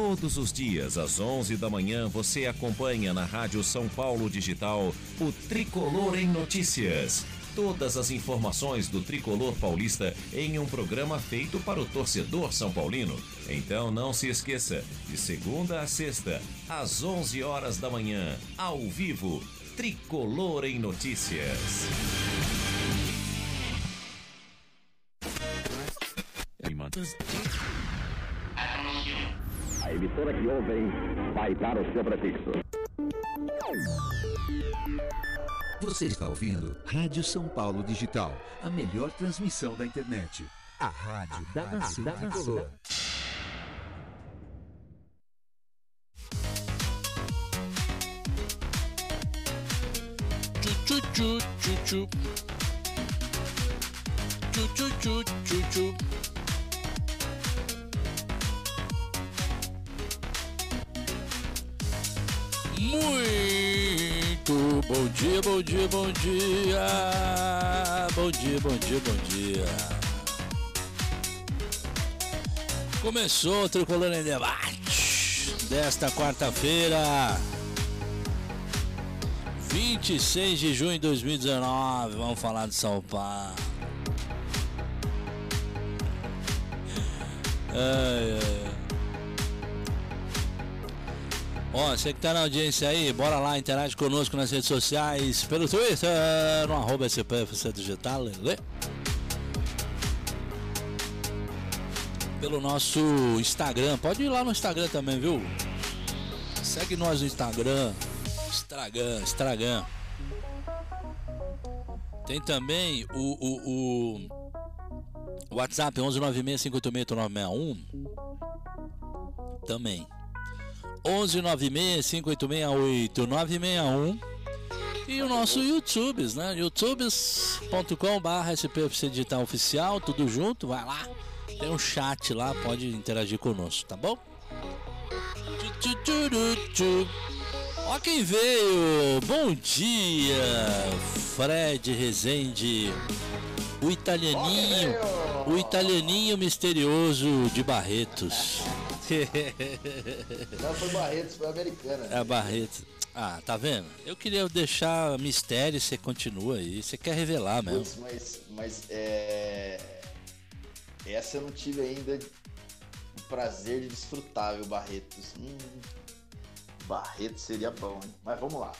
Todos os dias, às 11 da manhã, você acompanha na Rádio São Paulo Digital o Tricolor em Notícias. Todas as informações do tricolor paulista em um programa feito para o torcedor são paulino. Então não se esqueça, de segunda a sexta, às 11 horas da manhã, ao vivo, Tricolor em Notícias. A emissora que ouvem vai dar o seu prefixo. Você está ouvindo Rádio São Paulo Digital, a melhor transmissão da internet. A rádio da nação tricolor. Tchu tchu tchu tchu. Tchu tchu tchu tchu Muito bom dia, bom dia, bom dia. Bom dia, bom dia, bom dia. Começou o Tricolor em Debate desta quarta-feira, 26 de junho de 2019. Vamos falar de São Paulo. Ai, ai, Ó, você que tá na audiência aí, bora lá, interage conosco nas redes sociais, pelo Twitter, no arroba SPFC Digital, lê. Pelo nosso Instagram, pode ir lá no Instagram também, viu? Segue nós no Instagram, Instagram, Instagram. Tem também o, o, o WhatsApp 11965868961. Também. 11965868961 e o nosso YouTube, né? youtubes.com.br SPFC Digital Oficial, tudo junto, vai lá. Tem um chat lá, pode interagir conosco, tá bom? Ó quem veio! Bom dia, Fred Rezende, o italianinho, o italianinho misterioso de Barretos. Não foi Barretos, foi Americana. É a Barretos. Ah, tá vendo? Eu queria deixar mistério, você continua aí. Você quer revelar mesmo. Putz, mas, mas é. Essa eu não tive ainda o prazer de desfrutar, viu, Barretos? Hum, Barretos seria bom, hein? Mas vamos lá.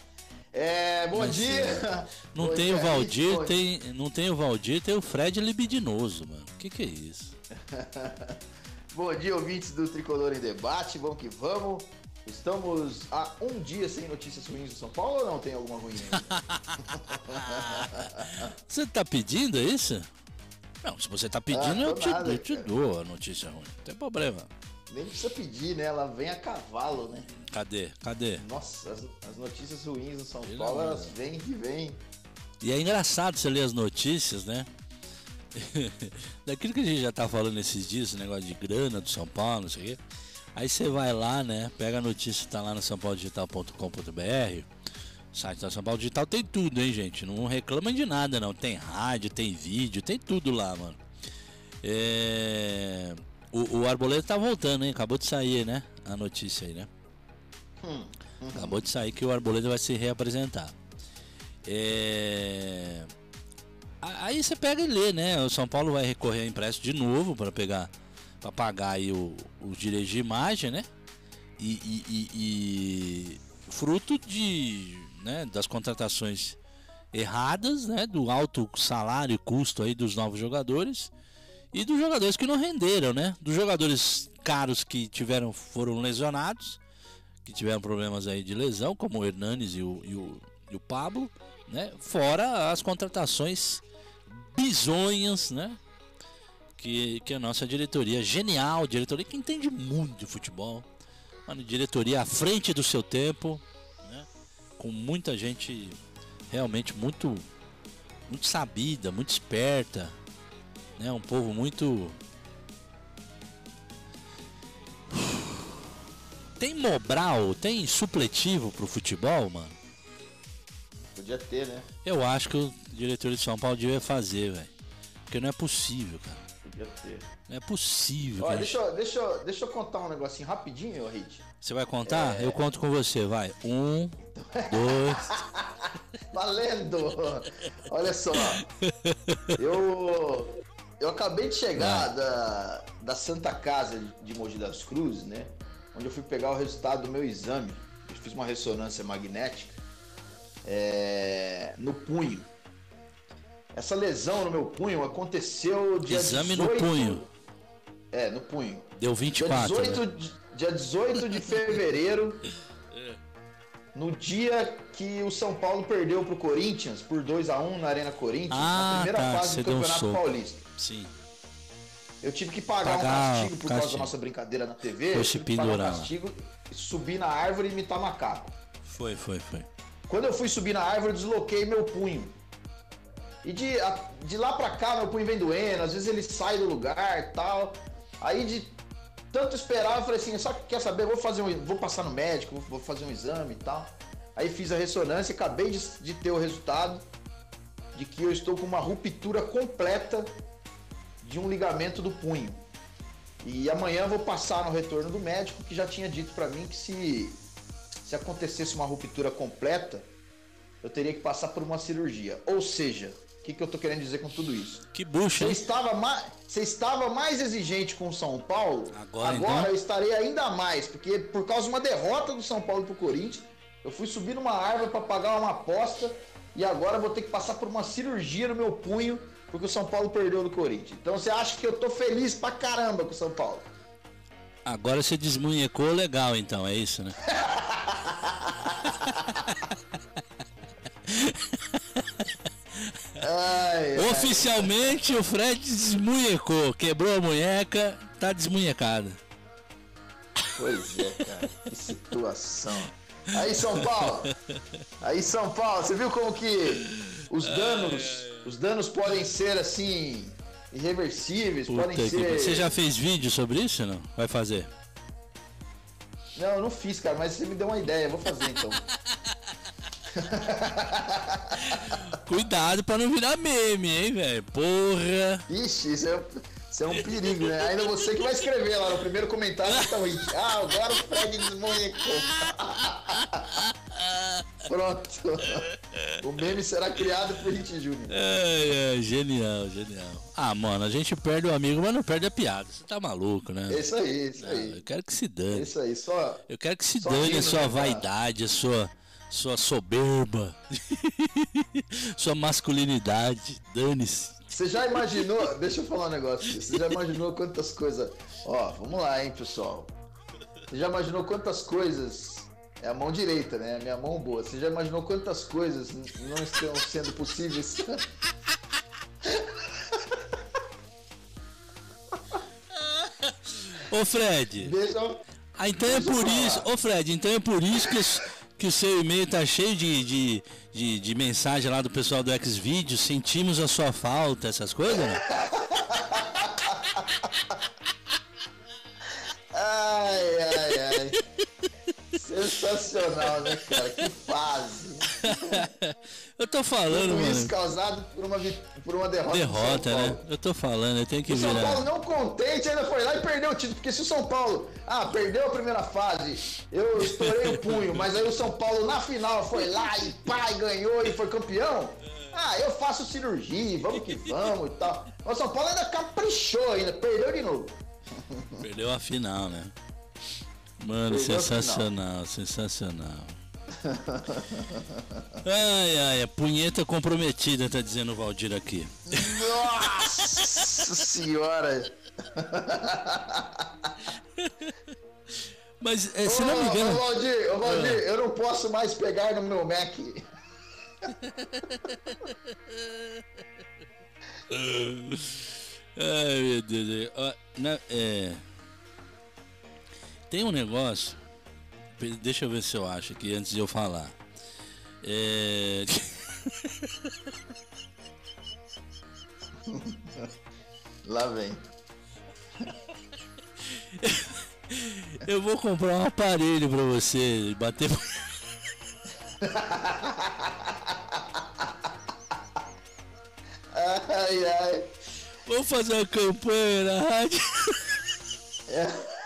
É, bom Mas, dia! é, Não tem o Valdir, tem, não tem o Valdir, tem o Fred libidinoso, mano. Que que é isso? Bom dia, ouvintes do Tricolor em Debate, vamos que vamos. Estamos há um dia sem notícias ruins do São Paulo ou não tem alguma ruim? Você tá pedindo isso? Não, se você tá pedindo, Ah, eu, te, nada, eu te dou a notícia ruim. Não tem problema. Nem precisa pedir, né? Ela vem a cavalo, né? Cadê? Cadê? Nossa, as, as notícias ruins do São Paulo, elas vêm e vêm. E é engraçado você ler as notícias, né? Daquilo que a gente já tá falando esses dias, esse negócio de grana do São Paulo, não sei o quê. Aí você vai lá, né? Pega a notícia, tá lá no sãopaulodigital.com.br. Site da São Paulo Digital tem tudo, hein, gente? Não reclamam de nada, não. Tem rádio, tem vídeo, tem tudo lá, mano. É... O, o Arboleda tá voltando, hein? Acabou de sair, né? A notícia aí, né? Acabou de sair que o Arboleda vai se reapresentar. É... a- Aí você pega e lê, né? O São Paulo vai recorrer ao empréstimo de novo para pegar, para pagar aí o, os direitos de imagem, né? E, e- e- e fruto de, né, das contratações erradas, né? Do alto salário e custo aí dos novos jogadores e dos jogadores que não renderam, né? Dos jogadores caros que tiveram foram lesionados, que tiveram problemas aí de lesão, como o Hernanes e o, e o, e o Pablo, né? Fora as contratações bizonhas, né? Que, que a nossa diretoria, genial, diretoria que entende muito de futebol, uma diretoria à frente do seu tempo, né? Com muita gente realmente muito, muito sabida, muito esperta, né? Um povo muito Tem Mobral, tem supletivo pro futebol, mano? Podia ter, né? Eu acho que o diretor de São Paulo devia fazer, velho. Porque não é possível, cara. Ia ter. Não é possível. Olha, deixa, eu- deixa, eu- deixa eu contar um negocinho rapidinho, Hit. Você vai contar? É. Eu conto com você, vai. Um, dois. Valendo! Olha só. Eu, eu acabei de chegar da, da Santa Casa de Mogi das Cruzes, né? Onde eu fui pegar o resultado do meu exame. Eu fiz uma ressonância magnética é, no punho. Essa lesão no meu punho aconteceu dia Exame no 18 punho. É, no punho. Deu Dia 24. 18, né? de, dia 18 de fevereiro, no dia que o São Paulo perdeu pro Corinthians por 2 a 1 na Arena Corinthians, Ah, na primeira tá, fase do um Campeonato soco. Paulista. Sim. Eu tive que pagar, Pagar um castigo por causa castigo. da nossa brincadeira na TV. Foi se um pendurar lá. castigo, subir na árvore e imitar macaco. Foi, foi, foi. Quando eu fui subir na árvore, eu desloquei meu punho. E de, de lá pra cá, meu punho vem doendo, às vezes ele sai do lugar tal. Aí de tanto esperar, eu falei assim, só que quer saber, vou fazer um, vou passar no médico, vou, fazer um exame e tal. Aí fiz a ressonância e acabei de, de ter o resultado de que eu estou com uma ruptura completa de um ligamento do punho. E amanhã vou passar no retorno do médico que já tinha dito pra mim que se se acontecesse uma ruptura completa, eu teria que passar por uma cirurgia. Ou seja, o que, que eu tô querendo dizer com tudo isso? Que bucha, Você estava, ma- você estava mais exigente com o São Paulo, Agora, então? eu estarei ainda mais, porque por causa de uma derrota do São Paulo pro Corinthians, eu fui subir numa árvore para pagar uma aposta e agora eu vou ter que passar por uma cirurgia no meu punho porque o São Paulo perdeu do Corinthians. Então você acha que eu tô feliz pra caramba com o São Paulo? Agora você desmunhecou legal, então, é isso, né? Ai, ai. Oficialmente o Fred desmunhecou, quebrou a munheca, tá desmunhecado. Pois é, cara, que situação. Aí São Paulo, aí São Paulo, você viu como que os danos, os danos podem ser assim irreversíveis, Puta podem ser. Você já fez vídeo sobre isso ou não? Vai fazer? Não, eu não fiz, cara, mas você me deu uma ideia, eu vou fazer então. Cuidado pra não virar meme, hein, velho? Porra! Ixi, isso é, um- isso é um perigo, né? Ainda você que vai escrever lá no primeiro comentário que tá hit. Ah, agora o Fred desmonhecou. Pronto. O meme será criado por Hit Júnior. Ai, ai, genial, genial. Ah, mano, a gente perde o amigo, mas não perde a piada. Você tá maluco, né? É isso aí, isso Ah, aí. eu quero que se É dane. isso aí, só. Eu quero que se dane a sua né, vaidade, a sua, sua soberba, sua masculinidade. Dane-se. Você já imaginou? Deixa eu falar um negócio. aqui. Você já imaginou quantas coisas. Ó, vamos lá, hein, pessoal. Você já imaginou quantas coisas. É a mão direita, né? A minha mão boa. Você já imaginou quantas coisas não estão sendo possíveis? Ô, Fred. Deixa eu. Ah, então é Deixa eu por falar. isso. Ô, Fred, então é por isso que, que o seu e-mail tá cheio de, de, de, de mensagem lá do pessoal do Xvideos. Sentimos a sua falta, essas coisas, né? Ai, ai, ai. Sensacional, né, cara? Que fase. Eu tô falando, Tudo isso mano. causado por uma, por uma derrota. Derrota, né? Eu tô falando, eu tenho que O São Paulo virar. não contente ainda foi lá e perdeu o título. Porque se o São Paulo, ah, perdeu a primeira fase, eu estourei o punho, mas aí o São Paulo na final foi lá e pá, e ganhou e foi campeão. Ah, eu faço cirurgia, vamos que vamos e tal. Mas o São Paulo ainda caprichou ainda, perdeu de novo. Perdeu a final, né? Mano, sensacional, sensacional. Ai, ai, a punheta comprometida, tá dizendo o Valdir aqui. Nossa senhora. Mas, é, se não me Ô, engano. Ô, Valdir, ô, Valdir, Ah. eu não posso mais pegar no meu Mac. Ai, meu Deus. Ó, na- é, Tem um negócio. Deixa eu ver se eu acho aqui antes de eu falar. É... Lá vem. Eu vou comprar um aparelho pra você bater. Ai, ai. Vamos fazer uma campanha na rádio. É.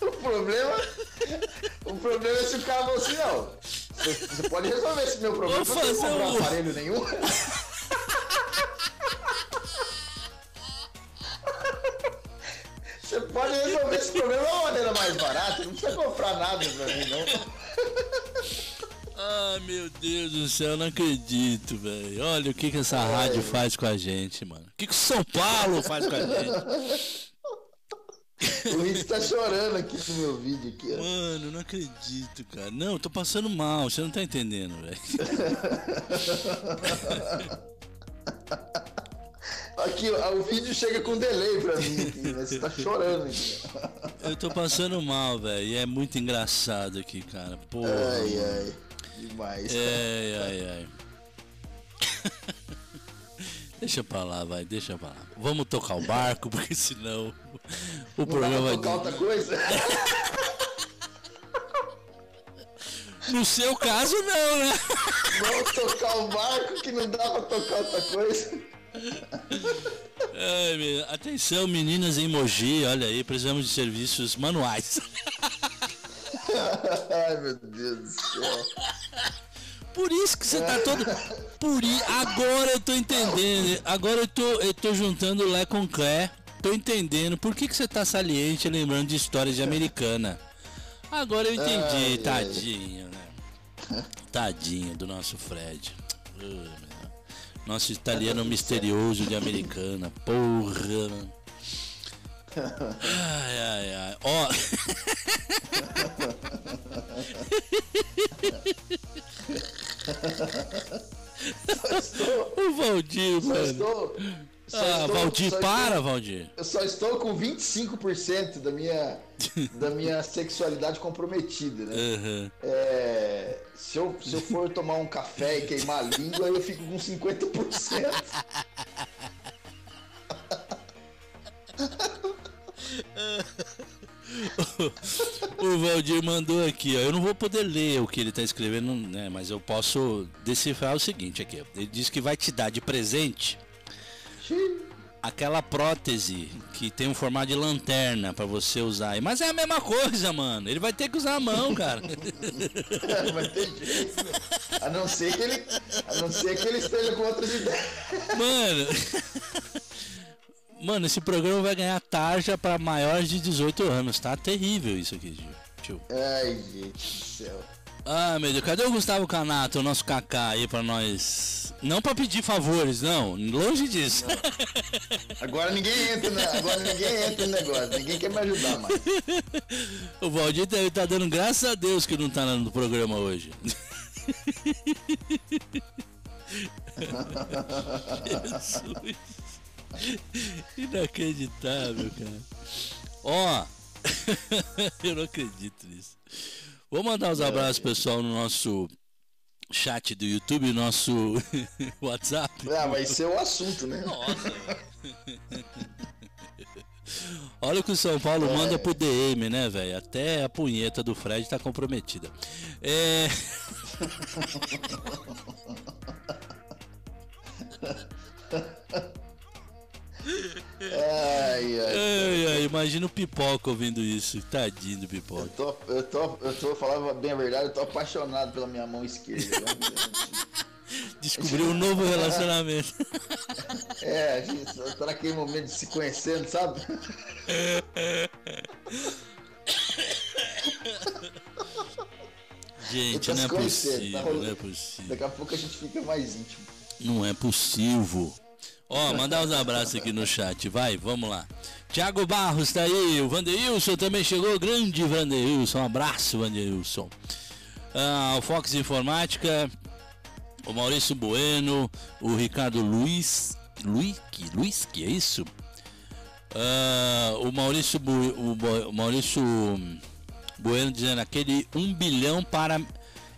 O problema. O problema é se o cara falou assim, não. Você, você pode resolver esse meu problema. Vou Você não fazer comprar um- aparelho nenhum. Você pode resolver esse problema de uma maneira mais barata. Não precisa comprar nada pra mim, não. Ah, meu Deus do céu, não acredito, velho. Olha o que, que essa rádio faz com a gente, mano. O que, que o São Paulo faz com a gente? O Luiz tá chorando aqui no meu vídeo aqui, ó. Mano, não acredito, cara. Não, eu tô passando mal, você não tá entendendo, velho. Aqui, ó, o vídeo chega com delay pra mim aqui, né? Você tá chorando aqui. Eu tô passando mal, velho. E é muito engraçado aqui, cara. Porra. Ai, ai. Demais. Ai, ai, ai. deixa pra lá, vai, deixa pra lá. Vamos tocar o barco, porque senão o Não programa tocar outra coisa? No seu caso, não, né? Vamos tocar o barco que não dá pra tocar outra coisa. Ai, meu- Atenção, meninas em Mogi, olha aí, precisamos de serviços manuais. Ai, meu Deus do céu. Por isso que você tá todo. Por i... Agora eu tô entendendo. Agora eu tô, eu tô juntando Lé com Clé. Tô entendendo. Por que, que você tá saliente lembrando de histórias de americana? Agora eu entendi. Ai, ai. Tadinho, né? Tadinho do nosso Fred. Ai. Nosso italiano misterioso de americana. Porra, mano. Ai, ai, ai. Ó. o Valdir, Só mano. estou. só Ah, estou- Valdir, para, estou- Valdir. Eu só estou com 25% da minha, da minha sexualidade comprometida, né? Aham. É, se, eu, se eu for tomar um café e queimar a língua, eu fico com 50%. O Valdir mandou aqui, ó. Eu não vou poder ler o que ele tá escrevendo, né? Mas eu posso decifrar o seguinte aqui. Ele diz que vai te dar de presente aquela prótese que tem um formato de lanterna pra você usar. Mas é a mesma coisa, mano. Ele vai ter que usar a mão, cara. Vai ter jeito. né? A não ser que ele, a não ser que ele esteja com outras ideias. Mano. Mano, esse programa vai ganhar tarja pra maiores de 18 anos, tá? Terrível isso aqui, tio. Ai, gente do céu. Ah, meu Deus, cadê o Gustavo Canato, o nosso Kaká aí pra nós? Não pra pedir favores, não, longe disso. Agora ninguém entra, né? Agora ninguém entra no negócio. Ninguém quer me ajudar mais. o Valdir tá, tá dando graças a Deus que não tá no programa hoje. Jesus. Inacreditável, cara. Ó, eu não acredito nisso. Vou mandar os abraços, pessoal, no nosso chat do YouTube, nosso WhatsApp. Ah, vai ser o assunto, né? Olha o que o São Paulo manda pro DM, né, velho? Até a punheta do Fred tá comprometida. É. Ai, ai. Ai, imagina o Pipoca ouvindo isso. Tadinho do Eu Pipoca. tô, eu tô, eu tô, falar bem a verdade, eu tô apaixonado pela minha mão esquerda. Descobriu um novo relacionamento. É, a gente tá naquele momento de se conhecendo, sabe? Gente, tá não é tá possível, rolando. não é possível. Daqui a pouco a gente fica mais íntimo. Não é possível. Ó, mandar uns abraços aqui no chat, vai, vamos lá. Tiago Barros tá aí, o Vanderilson também chegou, grande Vanderilson, um abraço Vanderilson. Ah, o Fox Informática, o Maurício Bueno, o Ricardo Luiz, Luique, Luiz, que é isso? Ah, o Maurício, Bu- o Maurício Bueno dizendo aquele um bilhão para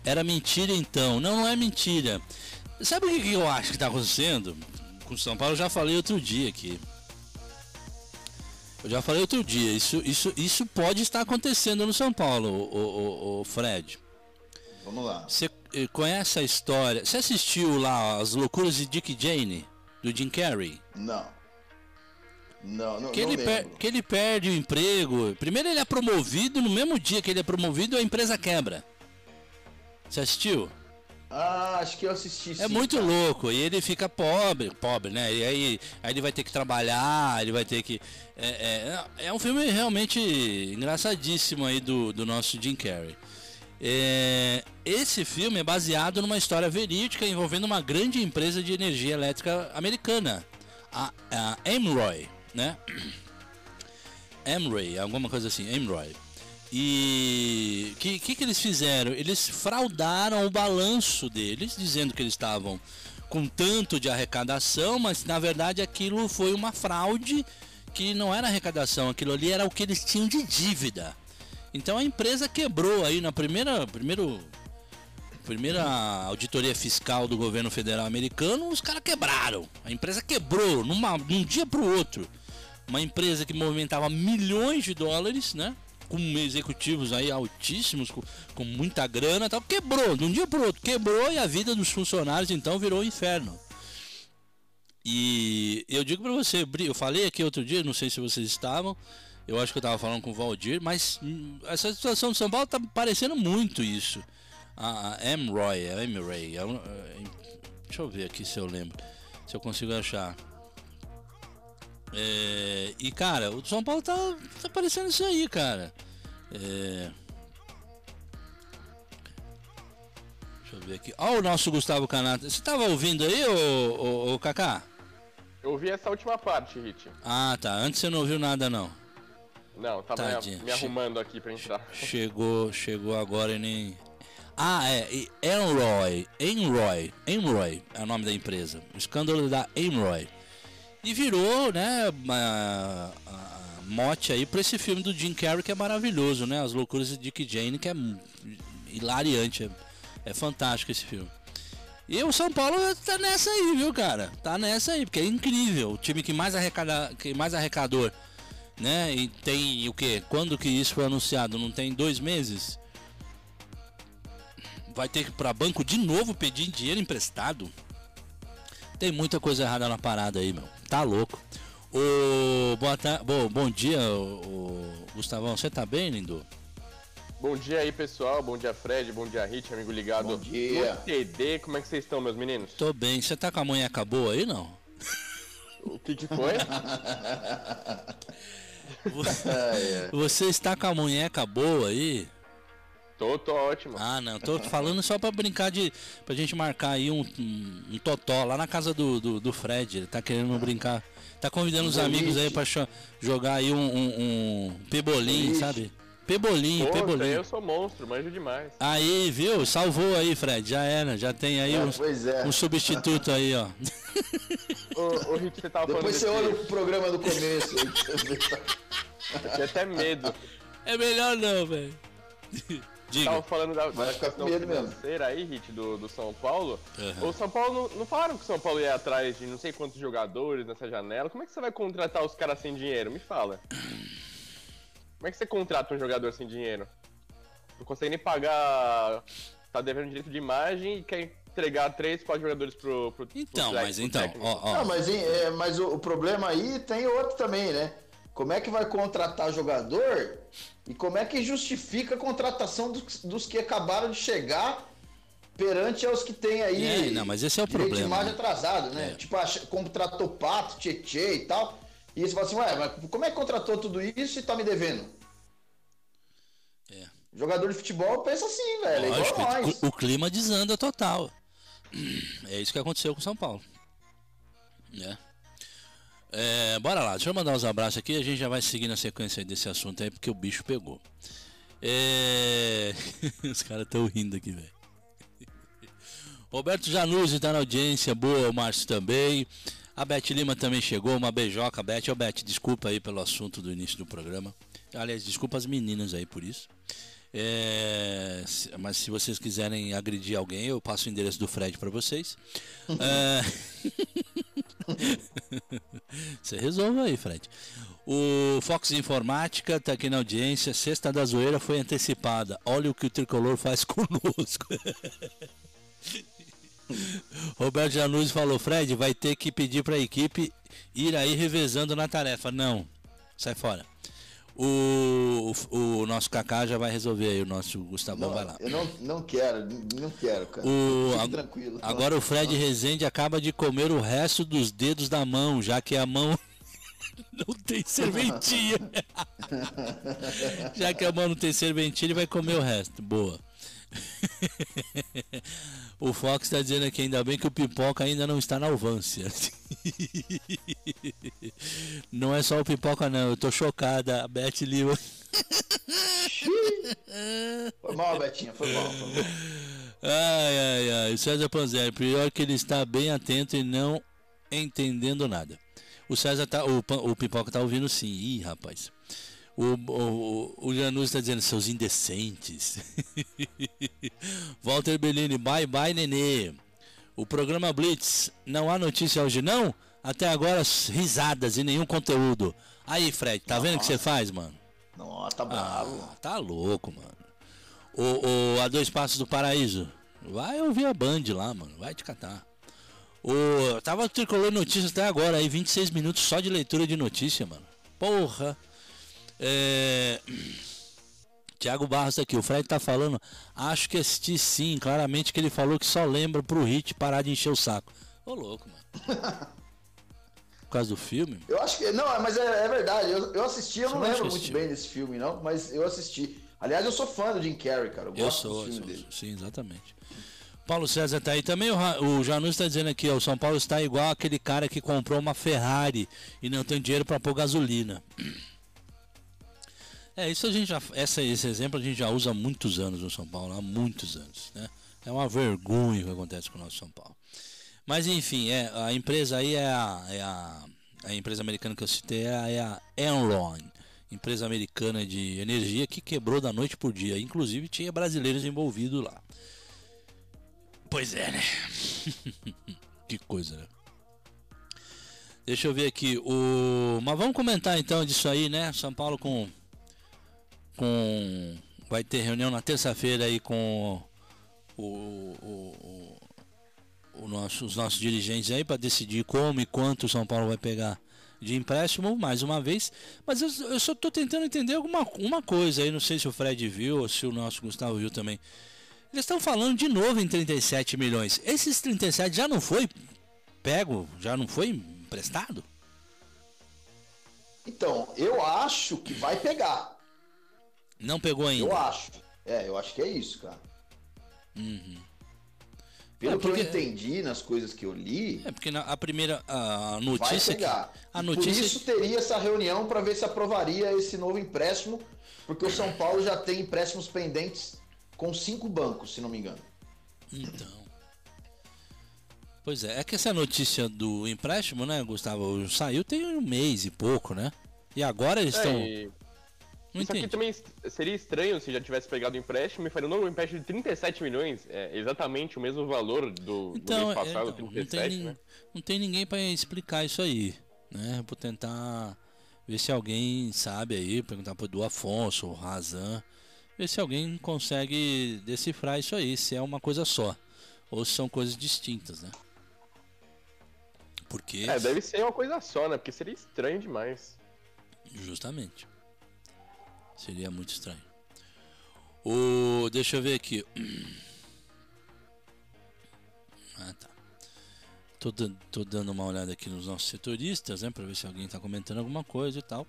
era mentira então. Não, não é mentira. Sabe o que eu acho que está acontecendo? Com o São Paulo eu já falei outro dia aqui. Eu já falei outro dia, isso, isso, isso pode estar acontecendo no São Paulo, o, o, o Fred. Vamos lá. Você eh, conhece a história? Você assistiu lá As Loucuras de Dick Jane, do Jim Carrey? Não. Não, não, Que não ele, per- que ele perde o emprego. Primeiro ele é promovido, no mesmo dia que ele é promovido, a empresa quebra. Você assistiu? Ah, acho que eu assisti É sim, muito cara. louco. E ele fica pobre, pobre, né? E aí, aí ele vai ter que trabalhar, ele vai ter que. É, é, é um filme realmente engraçadíssimo aí do, do nosso Jim Carrey. É, esse filme é baseado numa história verídica envolvendo uma grande empresa de energia elétrica americana, a, a Amroy, né? Amroy, alguma coisa assim, Amroy. E o que, que, que eles fizeram? Eles fraudaram o balanço deles, dizendo que eles estavam com tanto de arrecadação, mas na verdade aquilo foi uma fraude que não era arrecadação, aquilo ali era o que eles tinham de dívida. Então a empresa quebrou aí na primeira, primeiro, primeira auditoria fiscal do governo federal americano, os caras quebraram. A empresa quebrou numa, num dia para o outro. Uma empresa que movimentava milhões de dólares, né? Com executivos aí altíssimos, com, com muita grana tal, quebrou, de um dia para outro, quebrou e a vida dos funcionários então virou um inferno. E eu digo para você, eu falei aqui outro dia, não sei se vocês estavam, eu acho que eu tava falando com o Valdir, mas hum, essa situação de São Paulo tá parecendo muito isso. A, a Amroy, a Amroy, a- a- deixa eu ver aqui se eu lembro, se eu consigo achar. É, e cara, o São Paulo tá, tá parecendo isso aí, cara. É, deixa eu ver aqui. Ó o nosso Gustavo Canata. Você tava ouvindo aí, ô, ô, ô Kaká? Eu ouvi essa última parte, Hit. Ah, tá. Antes você não ouviu nada, não. Não, tava me- Tadinho. me arrumando aqui pra entrar. Chegou, chegou agora e nem. Ah, é. Enroy. Enroy. Enroy é o nome da empresa. O escândalo da Enroy. E virou, né, a, a mote aí pra esse filme do Jim Carrey que é maravilhoso, né? As loucuras de Dick Jane, que é hilariante. É, é fantástico esse filme. E o São Paulo tá nessa aí, viu, cara? Tá nessa aí, porque é incrível. O time que mais, arrecada, que mais arrecador, né? E tem o quê? Quando que isso foi anunciado? Não tem dois meses? Vai ter que ir pra banco de novo pedir dinheiro emprestado? Tem muita coisa errada na parada aí, meu. Tá louco. Ô, boa tarde, bom, bom dia, ô, ô, Gustavão. Você tá bem, lindo? Bom dia aí, pessoal. Bom dia, Fred. Bom dia, Hit, amigo ligado. Bom dia. No TD, como é que vocês estão, meus meninos? Tô bem. Você tá com a munheca boa aí, não? O que que foi? Você está com a munheca boa aí? Tô, tô ótimo. Ah, não, tô falando só pra brincar de. pra gente marcar aí um, um, um totó lá na casa do, do, do Fred. Ele tá querendo brincar. Tá convidando os amigos aí pra jogar aí um, um, um pebolim, Boliche. sabe? Pebolim, Pô, pebolim. eu sou monstro, manjo demais. Aí, viu? Salvou aí, Fred. Já era, já tem aí É, um, é. um substituto aí, ó. Ô, ô Hit, você tava Depois você olha o programa do começo. Eu tinha até medo. É melhor não, velho. Diga. Tava falando da Vai ficar com questão medo mesmo. financeira aí, Hit, do, do São Paulo. Aham. O São Paulo não, não falaram que o São Paulo ia atrás de não sei quantos jogadores nessa janela. Como é que você vai contratar os caras sem dinheiro? Me fala. Como é que você contrata um jogador sem dinheiro? Não consegue nem pagar. Tá devendo direito de imagem e quer entregar três, quatro jogadores pro. pro Então, pro tec- mas pro então, ó, ó. Não, mas, é, mas o, o problema aí tem outro também, né? Como é que vai contratar jogador e como é que justifica a contratação dos, dos que acabaram de chegar perante aos que tem aí É, não, mas esse é o problema, de imagem né? atrasado, né? É. Tipo, contratou Pato, Tietê e tal. E você fala assim, ué, mas como é que contratou tudo isso e tá me devendo? É. Jogador de futebol pensa assim, velho, é Lógico, igual nós. o, clima desanda total. É isso que aconteceu com o São Paulo. É. É, bora lá, deixa eu mandar uns abraços aqui a gente já vai seguir na sequência desse assunto aí, porque o bicho pegou. É... Os caras estão rindo aqui, velho. Roberto Januzzi tá na audiência, boa, o Márcio também. A Beth Lima também chegou, uma beijoca, Beth. Ô, Beth, desculpa aí pelo assunto do início do programa. Aliás, desculpa as meninas aí por isso. É, mas se vocês quiserem agredir alguém, eu passo o endereço do Fred para vocês. É, Você resolve aí, Fred. O Fox Informática tá aqui na audiência. Sexta da zoeira foi antecipada. Olha o que o tricolor faz conosco. Roberto Januzzi falou: Fred, vai ter que pedir para a equipe ir aí revezando na tarefa. Não, sai fora. O, o, o nosso Kaká já vai resolver aí, o nosso Gustavão Não, vai lá. eu não, não quero, não quero, cara. O, Fique tranquilo. Agora o Fred Rezende acaba de comer o resto dos dedos da mão, já que a mão não tem serventia. já que a mão não tem serventia, ele vai comer o resto. Boa. o Fox está dizendo aqui, ainda bem que o pipoca ainda não está na alvância. não é só o pipoca não, eu tô chocada. A Beth Lima. Foi mal, Betinha, foi mal. Foi mal. Ai, ai, ai. O César Panzeri, pior que ele está bem atento e não entendendo nada. O César tá. O, o Pipoca tá ouvindo sim. Ih, rapaz. O, o, o Janus está dizendo, seus indecentes. Walter Bellini, bye bye, nenê. O programa Blitz, não há notícia hoje, não? Até agora, risadas e nenhum conteúdo. Aí, Fred, tá vendo o que você faz, mano? Nossa, tá bravo. Ah, tá louco, mano. O, o A Dois Passos do Paraíso. Vai ouvir a Band lá, mano. Vai te catar. O, tava tricolor notícias até agora aí, 26 minutos só de leitura de notícia, mano. Porra. É... Tiago Barros aqui, o Fred tá falando. Acho que assisti sim, claramente que ele falou que só lembra pro Hit parar de encher o saco. Ô louco, mano. Por causa do filme? Eu acho que. Não, mas é, é verdade. Eu, eu assisti, eu Você não lembro muito bem desse filme, não, mas eu assisti. Aliás, eu sou fã do Jim Carrey, cara. Eu, Eu gosto sou, eu sou, dele. sim, exatamente. Paulo César tá aí também. O, o Janus está dizendo aqui, ó, o São Paulo está igual aquele cara que comprou uma Ferrari e não tem dinheiro para pôr gasolina. É, isso a gente já, essa, esse exemplo a gente já usa há muitos anos no São Paulo, há muitos anos, né? É uma vergonha o que acontece com o nosso São Paulo. Mas enfim, é, a empresa aí é a, é a, a empresa americana que eu citei é a, é a Enron, empresa americana de energia que quebrou da noite por dia. Inclusive tinha brasileiros envolvidos lá. Pois é, né? que coisa, né? Deixa eu ver aqui. O... Mas vamos comentar então disso aí, né? São Paulo com. Com... Vai ter reunião na terça-feira aí com o, o, o, o nosso, os nossos dirigentes aí para decidir como e quanto o São Paulo vai pegar de empréstimo, mais uma vez. Mas eu, eu só tô tentando entender alguma uma coisa aí, não sei se o Fred viu ou se o nosso Gustavo viu também. Eles estão falando de novo em 37 milhões. Esses 37 já não foi pego, já não foi emprestado? Então, eu acho que vai pegar. Não pegou ainda. Eu acho. É, eu acho que é isso, cara. Pelo É, que porque- eu entendi nas coisas que eu li, É porque na, a primeira a vai notícia que- pegar. a E notícia Por isso teria essa reunião para ver se aprovaria esse novo empréstimo, porque o São Paulo já tem empréstimos pendentes com cinco bancos, se não me engano. Então. Pois é, é que essa notícia do empréstimo, né, Gustavo, saiu tem um mês e pouco, né? E agora eles É, estão. e Não Isso aqui entendi. também est- seria estranho se já tivesse pegado o empréstimo e faria um novo empréstimo de 37 milhões, é exatamente o mesmo valor do, do Então, mês é, passado, então, não, 37, tem, nin- né? não tem ninguém para explicar isso aí, né? Vou tentar ver se alguém sabe aí, perguntar pro do Afonso, o Razan, ver se alguém consegue decifrar isso aí, se é uma coisa só, ou se são coisas distintas, né? Porque É, deve ser uma coisa só, né? Porque seria estranho demais. Justamente. Seria muito estranho. O, deixa eu ver aqui. Ah, tá. Tô, tô dando uma olhada aqui nos nossos setoristas, né? Pra ver se alguém tá comentando alguma coisa e tal.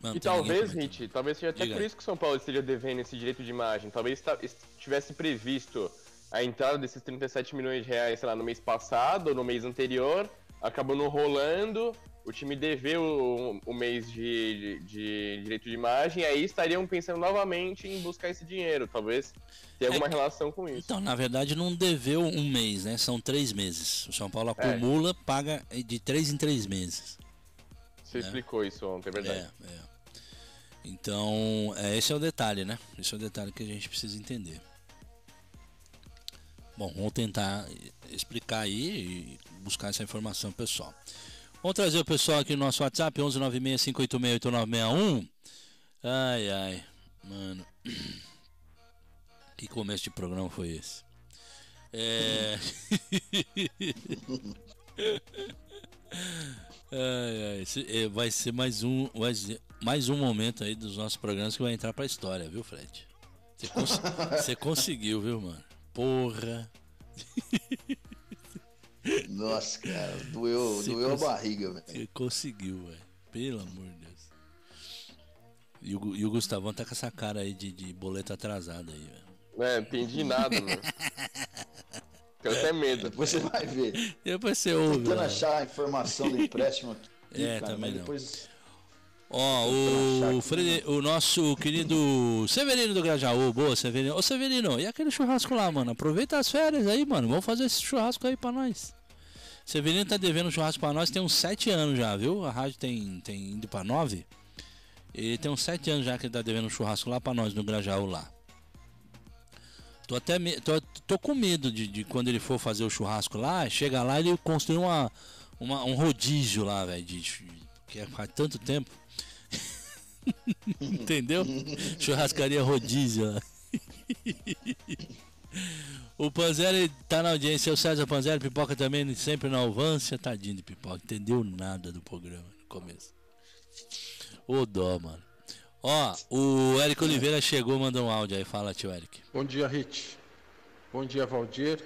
Mas não E talvez. Hit, talvez seja até Diga por isso que o São Paulo esteja devendo esse direito de imagem. Talvez ta- tivesse previsto a entrada desses 37 milhões de reais, sei lá, no mês passado ou no mês anterior, acabou não rolando, o time deveu o, o mês de, de- de direito de imagem, aí estariam pensando novamente em buscar esse dinheiro. Talvez tenha É alguma que- relação com isso. Então, na verdade, não deveu um mês, né? São três meses. O São Paulo É. acumula, paga de três em três meses. Você né? explicou isso ontem, é verdade. É, é. Então, é, esse é o detalhe, né? Esse é o detalhe que a gente precisa entender. Bom, vamos tentar explicar aí e buscar essa informação pessoal. Vamos trazer o pessoal aqui no nosso WhatsApp, 11965868961. Ai, ai, mano. Que começo de programa foi esse? É. ai, ai, é, vai ser mais um, mais um momento aí dos nossos programas que vai entrar pra história, viu, Fred? Você, cons- você conseguiu, viu, mano? Porra. Nossa, cara, doeu, doeu a barriga, velho. Você conseguiu, velho. Pelo amor de Deus. E o, e o Gustavão tá com essa cara aí de, de boleto atrasado aí, velho. É, entendi nada, mano. Tenho até medo. Depois você vai ver. Depois você ouve. Tentando lá. achar a informação do empréstimo aqui. É, cara, também não. depois. Ó, o, Frede- o nosso querido Severino do Grajaú. Boa, Severino. Ô, Severino, e aquele churrasco lá, mano? Aproveita as férias aí, mano. Vamos fazer esse churrasco aí pra nós. Severino tá devendo um churrasco pra nós tem uns 7 anos já, viu? A rádio tem, tem indo pra 9. E tem uns 7 anos já que ele tá devendo um churrasco lá pra nós no Grajaú lá. Tô até me- tô, tô com medo de, de quando ele for fazer o churrasco lá, chega lá e ele construir uma, uma, um rodízio lá, velho. de- Que faz tanto tempo. Entendeu? Churrascaria rodízio. lá. o Panzeri tá na audiência, o César Panzeri, pipoca também, sempre na alvância, tadinho de pipoca, entendeu nada do programa no começo. Ô dó, mano. Ó, o Eric Oliveira chegou, mandou um áudio aí, fala tio Eric. Bom dia, Rit. Bom dia, Valdir.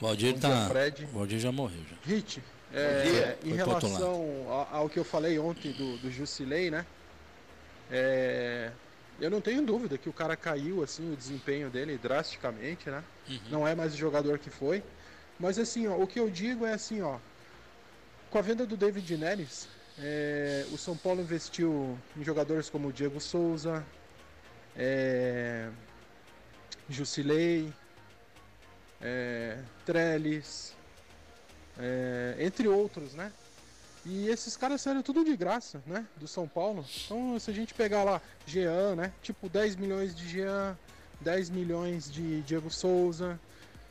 Valdir Bom tá. dia, Fred. Valdir já morreu já. Rit, é, dia. em relação ao, ao que eu falei ontem do, do Jusilei, né? É, eu não tenho dúvida que o cara caiu, assim, o desempenho dele drasticamente, né? Não é mais o jogador que foi. Mas, assim, ó, o que eu digo é assim, ó. Com a venda do David Neres, é, o São Paulo investiu em jogadores como o Diego Souza, é, Jusilei, é, Trellis, é, entre outros, né? E esses caras saíram tudo de graça, né? Do São Paulo. Então, se a gente pegar lá Jean, né? Tipo 10 milhões de Jean, 10 milhões de Diego Souza,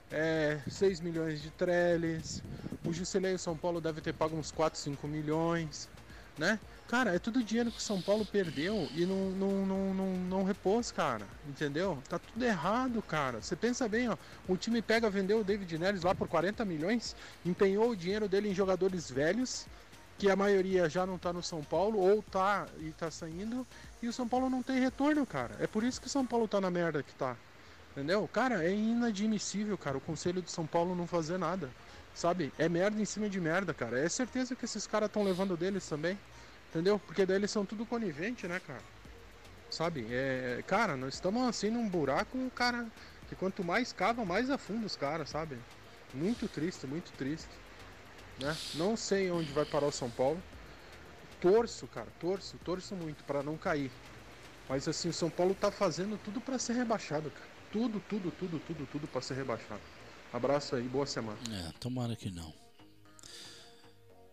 é, 6 milhões de Trellis. O Jusilei e o São Paulo deve ter pago uns 4, 5 milhões, né? Cara, é tudo dinheiro que o São Paulo perdeu e não, não, não, não, não repôs, cara. Entendeu? Tá tudo errado, cara. Você pensa bem, ó. O time pega, vendeu o David Neres lá por 40 milhões, empenhou o dinheiro dele em jogadores velhos, que a maioria já não tá no São Paulo, ou tá e tá saindo, e o São Paulo não tem retorno, cara. É por isso que o São Paulo tá na merda que tá. Entendeu? Cara, é inadmissível, cara, o conselho do São Paulo não fazer nada. Sabe? É merda em cima de merda, cara. É certeza que esses caras estão levando deles também. Entendeu? Porque daí eles são tudo conivente, né, cara? Sabe? É, cara, nós estamos assim num buraco, cara, que quanto mais cava, mais afunda os caras, sabe? Muito triste, muito triste. Né? Não sei onde vai parar o São Paulo. Torço, cara, torço, torço muito pra não cair. Mas assim, o São Paulo tá fazendo tudo pra ser rebaixado, cara. Tudo, tudo, tudo, tudo, tudo pra ser rebaixado. Abraço aí, boa semana. É, tomara que não.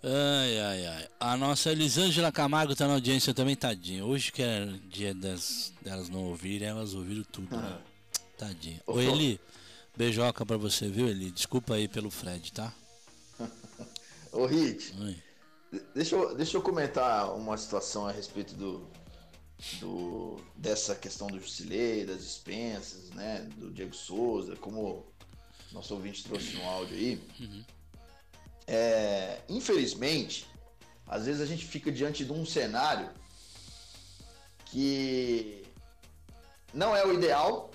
Ai, ai, ai. A nossa Elisângela Camargo tá na audiência também, tadinha. Hoje que é dia das, delas não ouvirem, elas ouviram tudo. né? Tadinha. Ô Eli, beijoca pra você, viu, Eli? Desculpa aí pelo Fred, tá? Ô, Hit, deixa eu, deixa eu comentar uma situação a respeito do, do dessa questão do Jusilei, das dispensas, né? Do Diego Souza, como nosso ouvinte trouxe no áudio aí. É, infelizmente, às vezes a gente fica diante de um cenário que não é o ideal,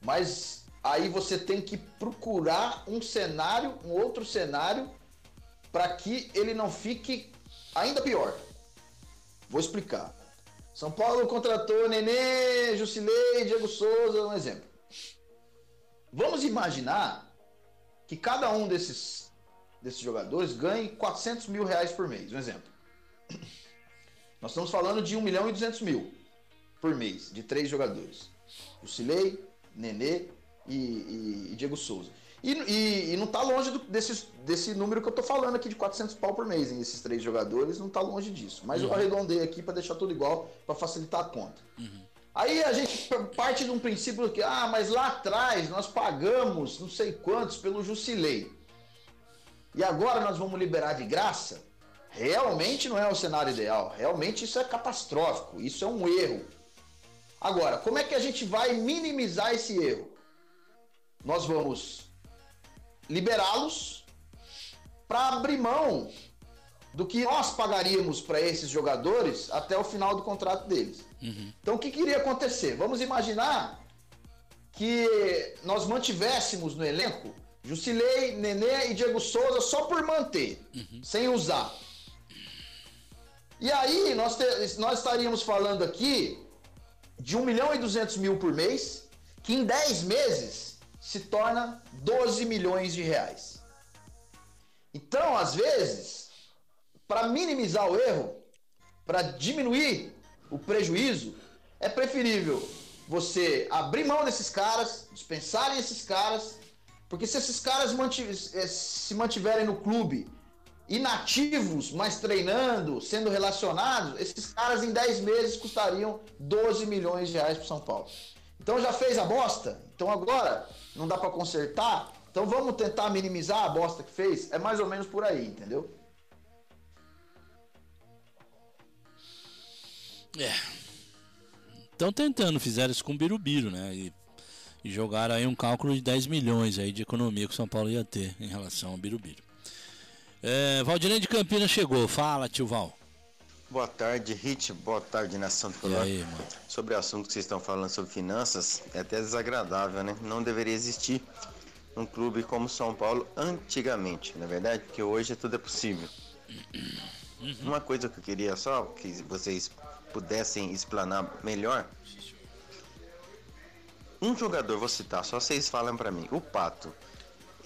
mas aí você tem que procurar um cenário, um outro cenário, para que ele não fique ainda pior. Vou explicar. São Paulo contratou Nenê, Jusilei, Diego Souza, um exemplo. Vamos imaginar que cada um desses, desses jogadores ganhe 400 mil reais por mês, um exemplo. Nós estamos falando de 1 milhão e 200 mil por mês, de três jogadores. Jusilei, Nenê e, e- e Diego Souza. E, e- e não está longe do- desses- desse número que eu tô falando aqui de 400 pau por mês, hein? Esses três jogadores, não está longe disso. Mas eu arredondei aqui para deixar tudo igual, para facilitar a conta. Aí a gente parte de um princípio que, ah, mas lá atrás nós pagamos não sei quantos pelo Jusilei. E agora nós vamos liberar de graça? Realmente não é o cenário ideal. Realmente isso é catastrófico. Isso é um erro. Agora, como é que a gente vai minimizar esse erro? Nós vamos liberá-los para abrir mão do que nós pagaríamos para esses jogadores até o final do contrato deles. Uhum. Então o que, que iria acontecer? Vamos imaginar que nós mantivéssemos no elenco Jusilei, Nenê e Diego Souza só por manter, uhum. sem usar. E aí nós, te, nós estaríamos falando aqui de 1 milhão e 200 mil por mês, que em 10 meses se torna 12 milhões de reais. Então, às vezes, para minimizar o erro, para diminuir o prejuízo, é preferível você abrir mão desses caras, dispensarem esses caras, porque se esses caras eh, se mantiverem no clube inativos, mas treinando, sendo relacionados, esses caras em 10 meses custariam 12 milhões de reais para São Paulo. Então já fez a bosta? Então agora não dá para consertar? Então vamos tentar minimizar a bosta que fez? É mais ou menos por aí, entendeu? É. Estão tentando, fizeram isso com o Birubiru, né? E, e, jogaram aí um cálculo de 10 milhões aí de economia que o São Paulo ia ter em relação ao Birubiru. É, Valdirene de Campinas chegou. Fala, tio Val. Boa tarde, Hit. Boa tarde, Nação Tricolor. E aí? Sobre o assunto que vocês estão falando sobre finanças, é até desagradável, né? Não deveria existir um clube como São Paulo antigamente, na é verdade, porque hoje tudo é possível. Uhum. Uma coisa que eu queria só que vocês pudessem explanar melhor. Um jogador, vou citar, só vocês falam para mim. O Pato.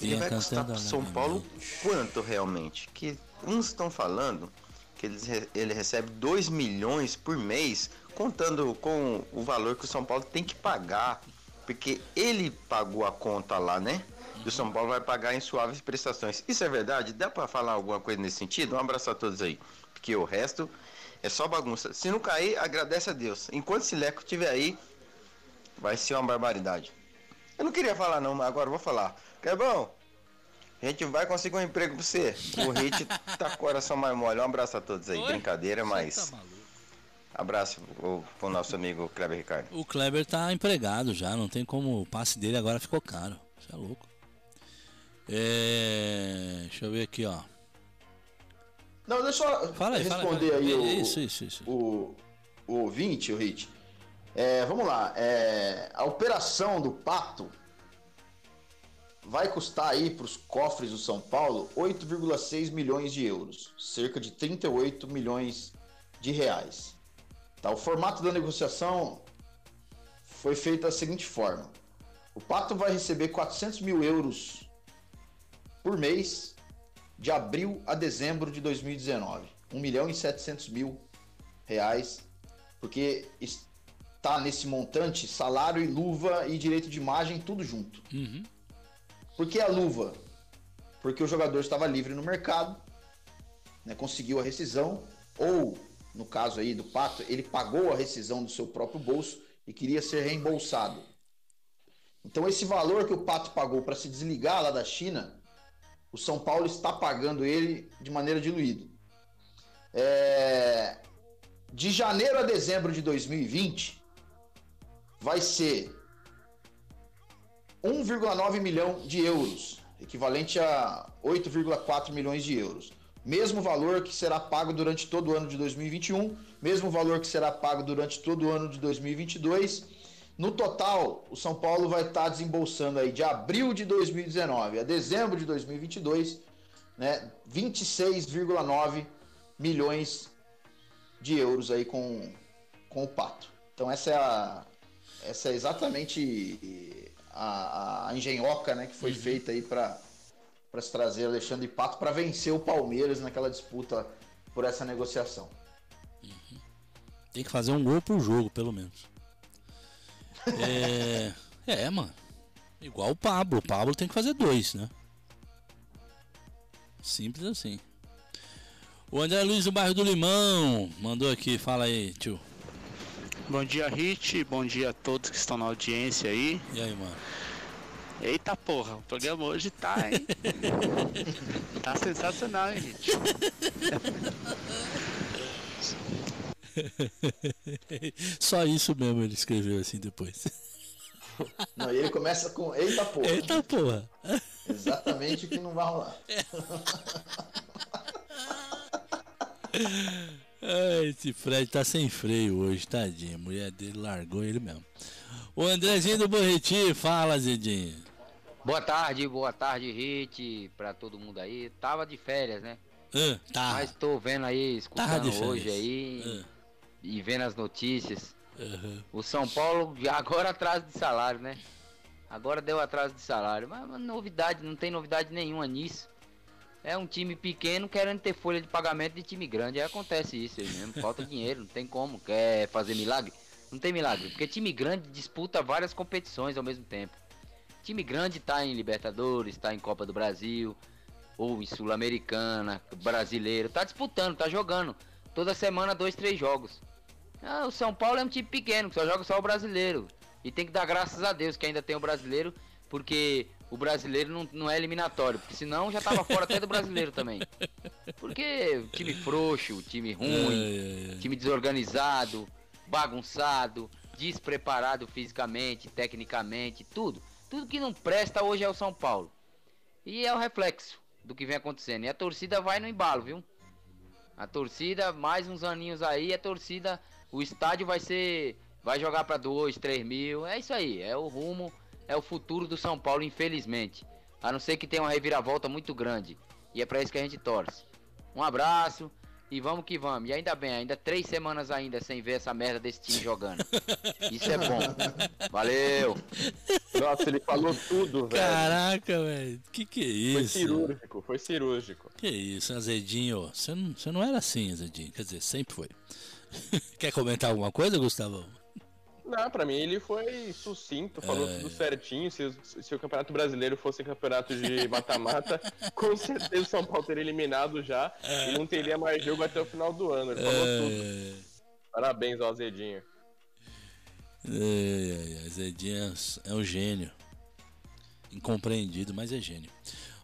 Ele vai custar pro São Paulo quanto realmente? Que uns estão falando que ele, ele recebe 2 milhões por mês, contando com o valor que o São Paulo tem que pagar. Porque ele pagou a conta lá, né? E o São Paulo vai pagar em suaves prestações. Isso é verdade? Dá para falar alguma coisa nesse sentido? Um abraço a todos aí. Porque o resto é só bagunça. Se não cair, agradece a Deus. Enquanto esse leco estiver aí, vai ser uma barbaridade. Eu não queria falar não, mas agora vou falar. Que bom? A gente vai conseguir um emprego pra você. O Hit tá com o coração mais mole. Um abraço a todos aí. Oi? Brincadeira, mas. Tá abraço pro, pro nosso amigo Kleber Ricardo. O Kleber tá empregado já, não tem como. O passe dele agora ficou caro. Você é louco. É... Deixa eu ver aqui, ó. Não, deixa eu fala aí, responder fala, aí, aí isso, o, isso, isso. O, o ouvinte, o Hit. É, vamos lá. É, a operação do Pato vai custar aí para os cofres do São Paulo 8,6 milhões de euros, cerca de 38 milhões de reais. Tá, o formato da negociação foi feito da seguinte forma: o Pato vai receber 400 mil euros por mês de abril a dezembro de 2019. 1 milhão e 700 mil reais, porque está nesse montante salário e luva e direito de imagem tudo junto. Uhum. Por que a luva? Porque o jogador estava livre no mercado, né, conseguiu a rescisão, ou, no caso aí do Pato, ele pagou a rescisão do seu próprio bolso e queria ser reembolsado. Então esse valor que o Pato pagou para se desligar lá da China o São Paulo está pagando ele de maneira diluída. É... De janeiro a dezembro de 2020, vai ser 1,9 milhão de euros, equivalente a 8,4 milhões de euros. Mesmo valor que será pago durante todo o ano de 2021, mesmo valor que será pago durante todo o ano de 2022 no total, o São Paulo vai estar desembolsando aí de abril de 2019 a dezembro de 2022, né, 26,9 milhões de euros aí com, com o Pato. Então essa é a essa é exatamente a, a engenhoca, né, que foi uhum. feita aí para se trazer Alexandre Pato para vencer o Palmeiras naquela disputa por essa negociação. Uhum. Tem que fazer um gol por jogo, pelo menos. É, é, mano. Igual o Pablo. O Pablo tem que fazer dois, né? Simples assim. O André Luiz do bairro do Limão mandou aqui. Fala aí, tio. Bom dia, Hit. Bom dia a todos que estão na audiência aí. E aí, mano? Eita porra, o programa hoje tá, hein? tá sensacional, hein, Hit? Só isso mesmo ele escreveu assim depois. Não, e ele começa com eita porra. Eita porra. Exatamente o que não vai rolar. Ai, esse Fred tá sem freio hoje, tadinho. A mulher dele largou ele mesmo. O Andrezinho do Borriti, fala, Zedinho. Boa tarde, boa tarde, Hit, pra todo mundo aí. Tava de férias, né? Uh, tá. Mas tô vendo aí, escutando hoje aí uh. e vendo as notícias. Uhum. O São Paulo agora atraso de salário, né? Agora deu atraso de salário. Mas, mas novidade, não tem novidade nenhuma nisso. É um time pequeno querendo ter folha de pagamento de time grande. Aí acontece isso aí mesmo. Falta dinheiro, não tem como. Quer fazer milagre? Não tem milagre. Porque time grande disputa várias competições ao mesmo tempo. Time grande tá em Libertadores, tá em Copa do Brasil, ou em Sul-Americana, brasileiro. Tá disputando, tá jogando. Toda semana, dois, três jogos. Ah, o São Paulo é um time pequeno, que só joga só o brasileiro. E tem que dar graças a Deus que ainda tem o brasileiro, porque o brasileiro não, não é eliminatório, porque senão já tava fora até do brasileiro também. Porque time frouxo, time ruim, time desorganizado, bagunçado, despreparado fisicamente, tecnicamente, tudo. Tudo que não presta hoje é o São Paulo. E é o reflexo do que vem acontecendo. E a torcida vai no embalo, viu? A torcida, mais uns aninhos aí, a torcida, o estádio vai ser. Vai jogar para 2, 3 mil. É isso aí, é o rumo, é o futuro do São Paulo, infelizmente. A não ser que tenha uma reviravolta muito grande. E é para isso que a gente torce. Um abraço e vamos que vamos. E ainda bem, ainda três semanas ainda sem ver essa merda desse time jogando. Isso é bom. Valeu! Nossa, ele falou tudo, velho. Caraca, velho. Que que é isso? Foi cirúrgico, foi cirúrgico. Que isso, Azedinho. Você não, você não era assim, Azedinho. Quer dizer, sempre foi. Quer comentar alguma coisa, Gustavo? Não, pra mim ele foi sucinto, falou É. tudo certinho. Se, se o Campeonato Brasileiro fosse campeonato de mata-mata, com certeza o São Paulo teria eliminado já e não teria mais jogo até o final do ano. Ele falou tudo. É, Parabéns ao Azedinho. é, é, Azedinho é- é um gênio. Incompreendido, mas é gênio.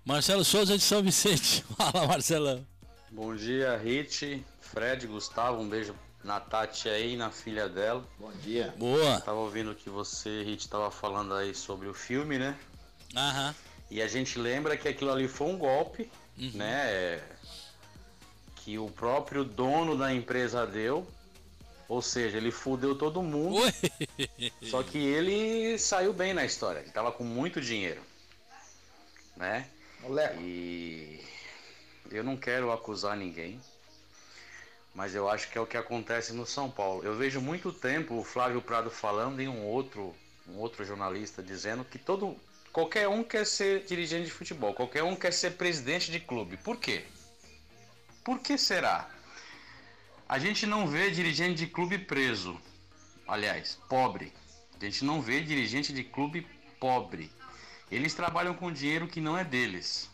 Marcelo Souza de São Vicente. Fala, Marcelão. Bom dia, Rit, Fred, Gustavo, um beijo na Tati aí, na filha dela. Bom dia. Boa. Tava ouvindo que você, Rit, tava falando aí sobre o filme, né? Aham. E a gente lembra que aquilo ali foi um golpe, né? Que o próprio dono da empresa deu. Ou seja, ele fudeu todo mundo. Só que ele saiu bem na história. Ele tava com muito dinheiro. Né? E eu não quero acusar ninguém. Mas eu acho que é o que acontece no São Paulo. Eu vejo muito tempo o Flávio Prado falando e um outro, um outro jornalista dizendo que todo qualquer um quer ser dirigente de futebol, qualquer um quer ser presidente de clube. Por quê? Por que será? A gente não vê dirigente de clube preso. Aliás, pobre. A gente não vê dirigente de clube pobre. Eles trabalham com dinheiro que não é deles.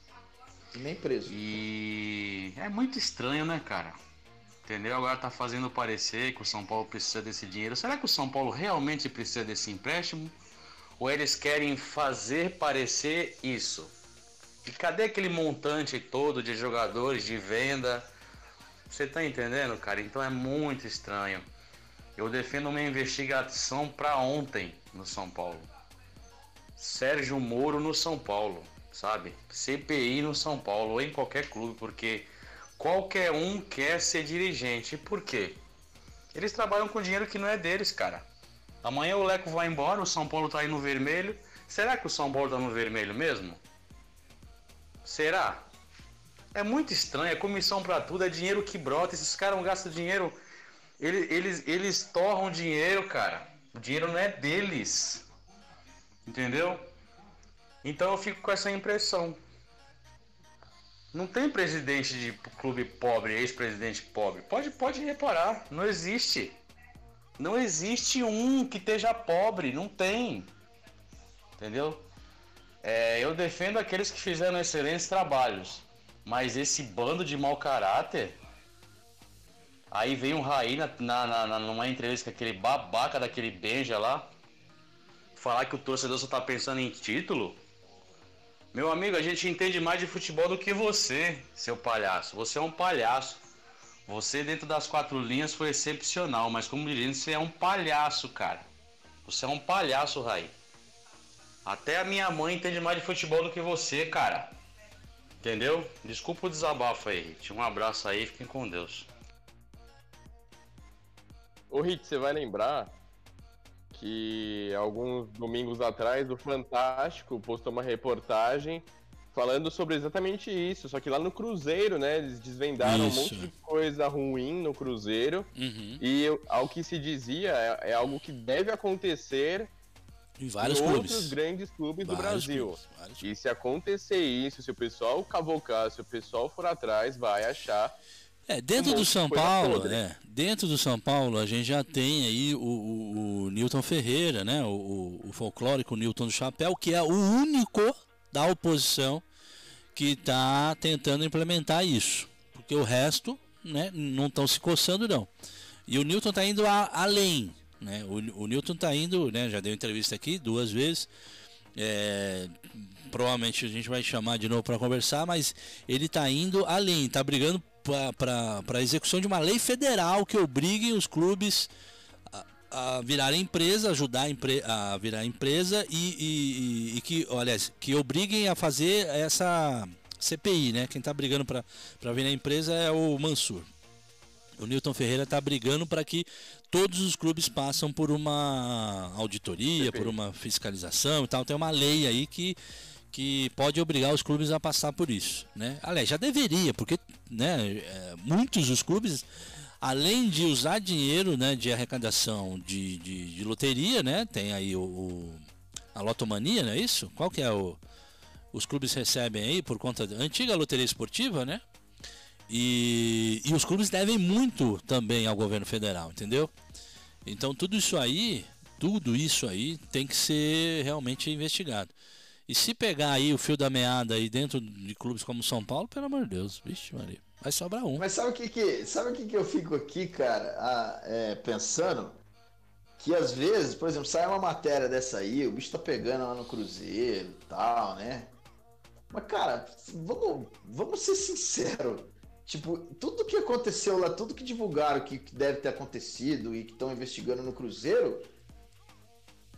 E nem preso. E é muito estranho, né, cara? Entendeu? Agora tá fazendo parecer que o São Paulo precisa desse dinheiro. Será que o São Paulo realmente precisa desse empréstimo? Ou eles querem fazer parecer isso? E cadê aquele montante todo de jogadores, de venda? Você tá entendendo, cara? Então é muito estranho. Eu defendo uma investigação para ontem no São Paulo. Sérgio Moro no São Paulo, sabe? CPI no São Paulo ou em qualquer clube, porque qualquer um quer ser dirigente. Por quê? Eles trabalham com dinheiro que não é deles, cara. Amanhã o Leco vai embora, o São Paulo tá aí no vermelho. Será que o São Paulo tá no vermelho mesmo? Será? É muito estranho, é comissão pra tudo, é dinheiro que brota. Esses caras gastam dinheiro. Eles, eles, eles torram dinheiro, cara. O dinheiro não é deles. Entendeu? Então eu fico com essa impressão. Não tem presidente de clube pobre, ex-presidente pobre. Pode, pode reparar, não existe. Não existe um que esteja pobre, não tem. Entendeu? É, eu defendo aqueles que fizeram excelentes trabalhos. Mas esse bando de mau caráter. Aí vem um Raí na, na, na, numa entrevista com aquele babaca daquele Benja lá. Falar que o torcedor só tá pensando em título. Meu amigo, a gente entende mais de futebol do que você, seu palhaço. Você é um palhaço. Você dentro das quatro linhas foi excepcional, mas como dirigente você é um palhaço, cara. Você é um palhaço, Raí. Até a minha mãe entende mais de futebol do que você, cara. Entendeu? Desculpa o desabafo aí. Um abraço aí, fiquem com Deus. Ô Hit, você vai lembrar que alguns domingos atrás o Fantástico postou uma reportagem falando sobre exatamente isso, só que lá no Cruzeiro, né, eles desvendaram isso. um monte de coisa ruim no Cruzeiro uhum. e ao que se dizia é, é algo que deve acontecer em vários em clubes. outros grandes clubes vários do Brasil. Clubes, e se acontecer isso, se o pessoal cavocar, se o pessoal for atrás, vai achar é, dentro do São Paulo, é, dentro do São Paulo a gente já tem aí o, o, o Newton Ferreira, né, o, o, o folclórico Newton do Chapéu, que é o único da oposição que está tentando implementar isso, porque o resto, né, não estão se coçando não. E o Newton está indo a- além, né? O, o Newton está indo, né, já deu entrevista aqui duas vezes. é, provavelmente a gente vai chamar de novo para conversar, mas ele está indo além, está brigando para a execução de uma lei federal que obrigue os clubes a, a virarem empresa, ajudar a, empre, a virar empresa e, e- e- que, olha, que obriguem a fazer essa CPI, né? Quem está brigando para virar empresa é o Mansur. O Newton Ferreira está brigando para que todos os clubes passam por uma auditoria, por uma fiscalização e tal. Tem uma lei aí que, que pode obrigar os clubes a passar por isso, né? Aliás, já deveria, porque né, é, muitos dos clubes, além de usar dinheiro né, de arrecadação de, de, de loteria, né? Tem aí o, o- a lotomania, não é isso? Qual que é o... Os clubes recebem aí por conta da antiga loteria esportiva, né? E, e os clubes devem muito também ao governo federal, entendeu? Então tudo isso aí, tudo isso aí tem que ser realmente investigado. E se pegar aí o fio da meada aí dentro de clubes como São Paulo, pelo amor de Deus, vixe Maria, vai sobrar um. Mas sabe o que que, sabe o que, que eu fico aqui, cara, ah, é, pensando? Que às vezes, por exemplo, sai uma matéria dessa aí, o bicho tá pegando lá no Cruzeiro e tal, né? Mas, cara, vamos, vamos ser sinceros. Tipo, tudo que aconteceu lá, tudo que divulgaram que deve ter acontecido e que estão investigando no Cruzeiro,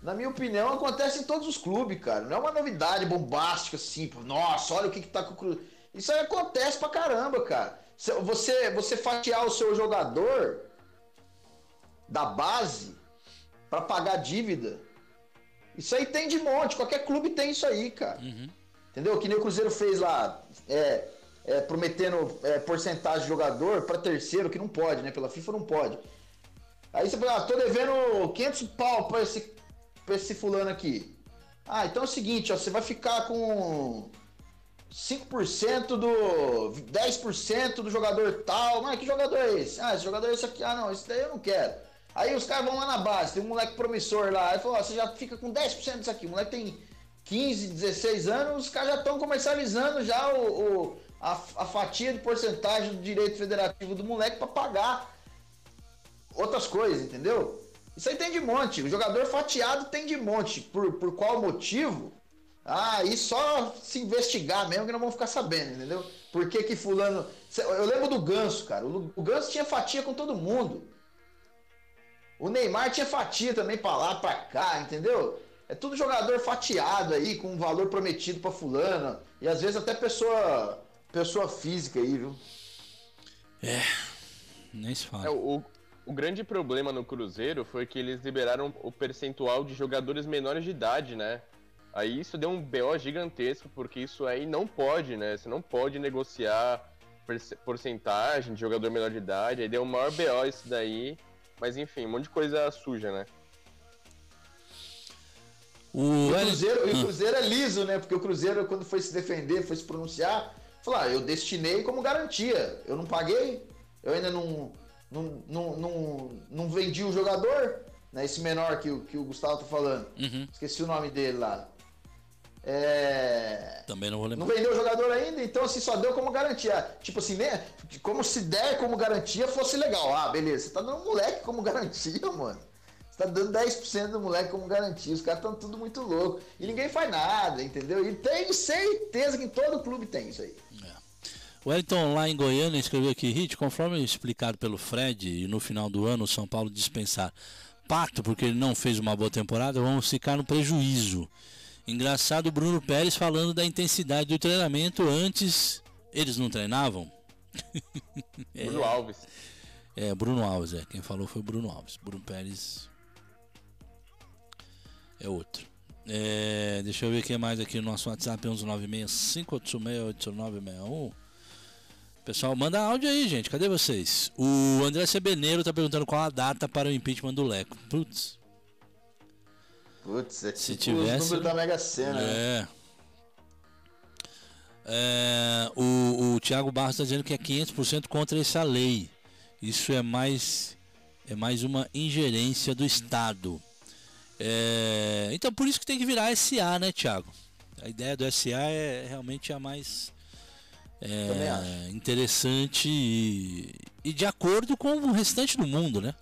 na minha opinião, acontece em todos os clubes, cara. Não é uma novidade bombástica assim, nossa, olha o que, que tá com o Cruzeiro. Isso aí acontece pra caramba, cara. Você, você fatiar o seu jogador da base pra pagar dívida. Isso aí tem de monte, qualquer clube tem isso aí, cara. Entendeu? Que nem o Cruzeiro fez lá, é, é, prometendo é, porcentagem de jogador pra terceiro, que não pode, né? Pela FIFA não pode. Aí você fala, ah, tô devendo 500 pau pra esse, pra esse fulano aqui. Ah, então é o seguinte, ó, você vai ficar com 5% do. 10% do jogador tal. Mas que jogador é esse? Ah, esse jogador é esse aqui. Ah, não, esse daí eu não quero. Aí os caras vão lá na base, tem um moleque promissor lá. Aí falou, ó, você já fica com 10% disso aqui. O moleque tem 15, 16 anos, os caras já estão comercializando já o, o- a, a fatia de porcentagem do direito federativo do moleque pra pagar outras coisas, entendeu? Isso aí tem de monte. O jogador fatiado tem de monte. Por, por qual motivo? Ah, e só se investigar mesmo que não vão ficar sabendo, entendeu? Por que que fulano... Eu lembro do Ganso, cara. O o Ganso tinha fatia com todo mundo. O Neymar tinha fatia também pra lá, pra cá, entendeu? É tudo jogador fatiado aí, com um valor prometido pra fulano. E às vezes até pessoa, pessoa física aí, viu? É, nem se fala. É, o, o grande problema no Cruzeiro foi que eles liberaram o percentual de jogadores menores de idade, né? Aí isso deu um BO gigantesco, porque isso aí não pode, né? Você não pode negociar porcentagem de jogador menor de idade. Aí deu o maior BO isso daí. Mas enfim, um monte de coisa suja, né? O, E Cruzeiro, o Ah. Cruzeiro é liso, né? Porque o Cruzeiro, quando foi se defender, foi se pronunciar, falou: ah, eu destinei como garantia. Eu não paguei, eu ainda não, não, não, não, não vendi o jogador, né? Esse menor que, o- que o Gustavo tá falando. Uhum. Esqueci o nome dele lá. É... Também não vou lembrar. Não vendeu o jogador ainda, então assim, só deu como garantia. Tipo assim, né? Como se der como garantia fosse legal. Ah, beleza. Você tá dando moleque como garantia, mano. Você tá dando 10% do moleque como garantia. Os caras estão tudo muito louco. E ninguém faz nada, entendeu? E tenho certeza que em todo clube tem isso aí. O Wellington lá em Goiânia escreveu aqui, Hit, conforme explicado pelo Fred, e no final do ano o São Paulo dispensar Pato porque ele não fez uma boa temporada, vamos ficar no prejuízo. Engraçado o Bruno Pérez falando da intensidade do treinamento antes. Eles não treinavam? Bruno é, Alves. É, Bruno Alves, é. Quem falou foi o Bruno Alves. Bruno Pérez é outro. É, deixa eu ver o que mais aqui no nosso WhatsApp, 1196-586-8961. Pessoal, manda áudio aí, gente. Cadê vocês? O André Sebeneiro tá perguntando qual a data para o impeachment do Leco. Putz. Putz, é Se tipo tivesse... o número da Mega Sena. Né? É. é o, o Thiago Barros está dizendo que é 500% contra essa lei. Isso é mais é mais uma ingerência do Estado. É, então por isso que tem que virar SA, né, Thiago? A ideia do SA é realmente a mais é, interessante e, e, de acordo com o restante do mundo, né?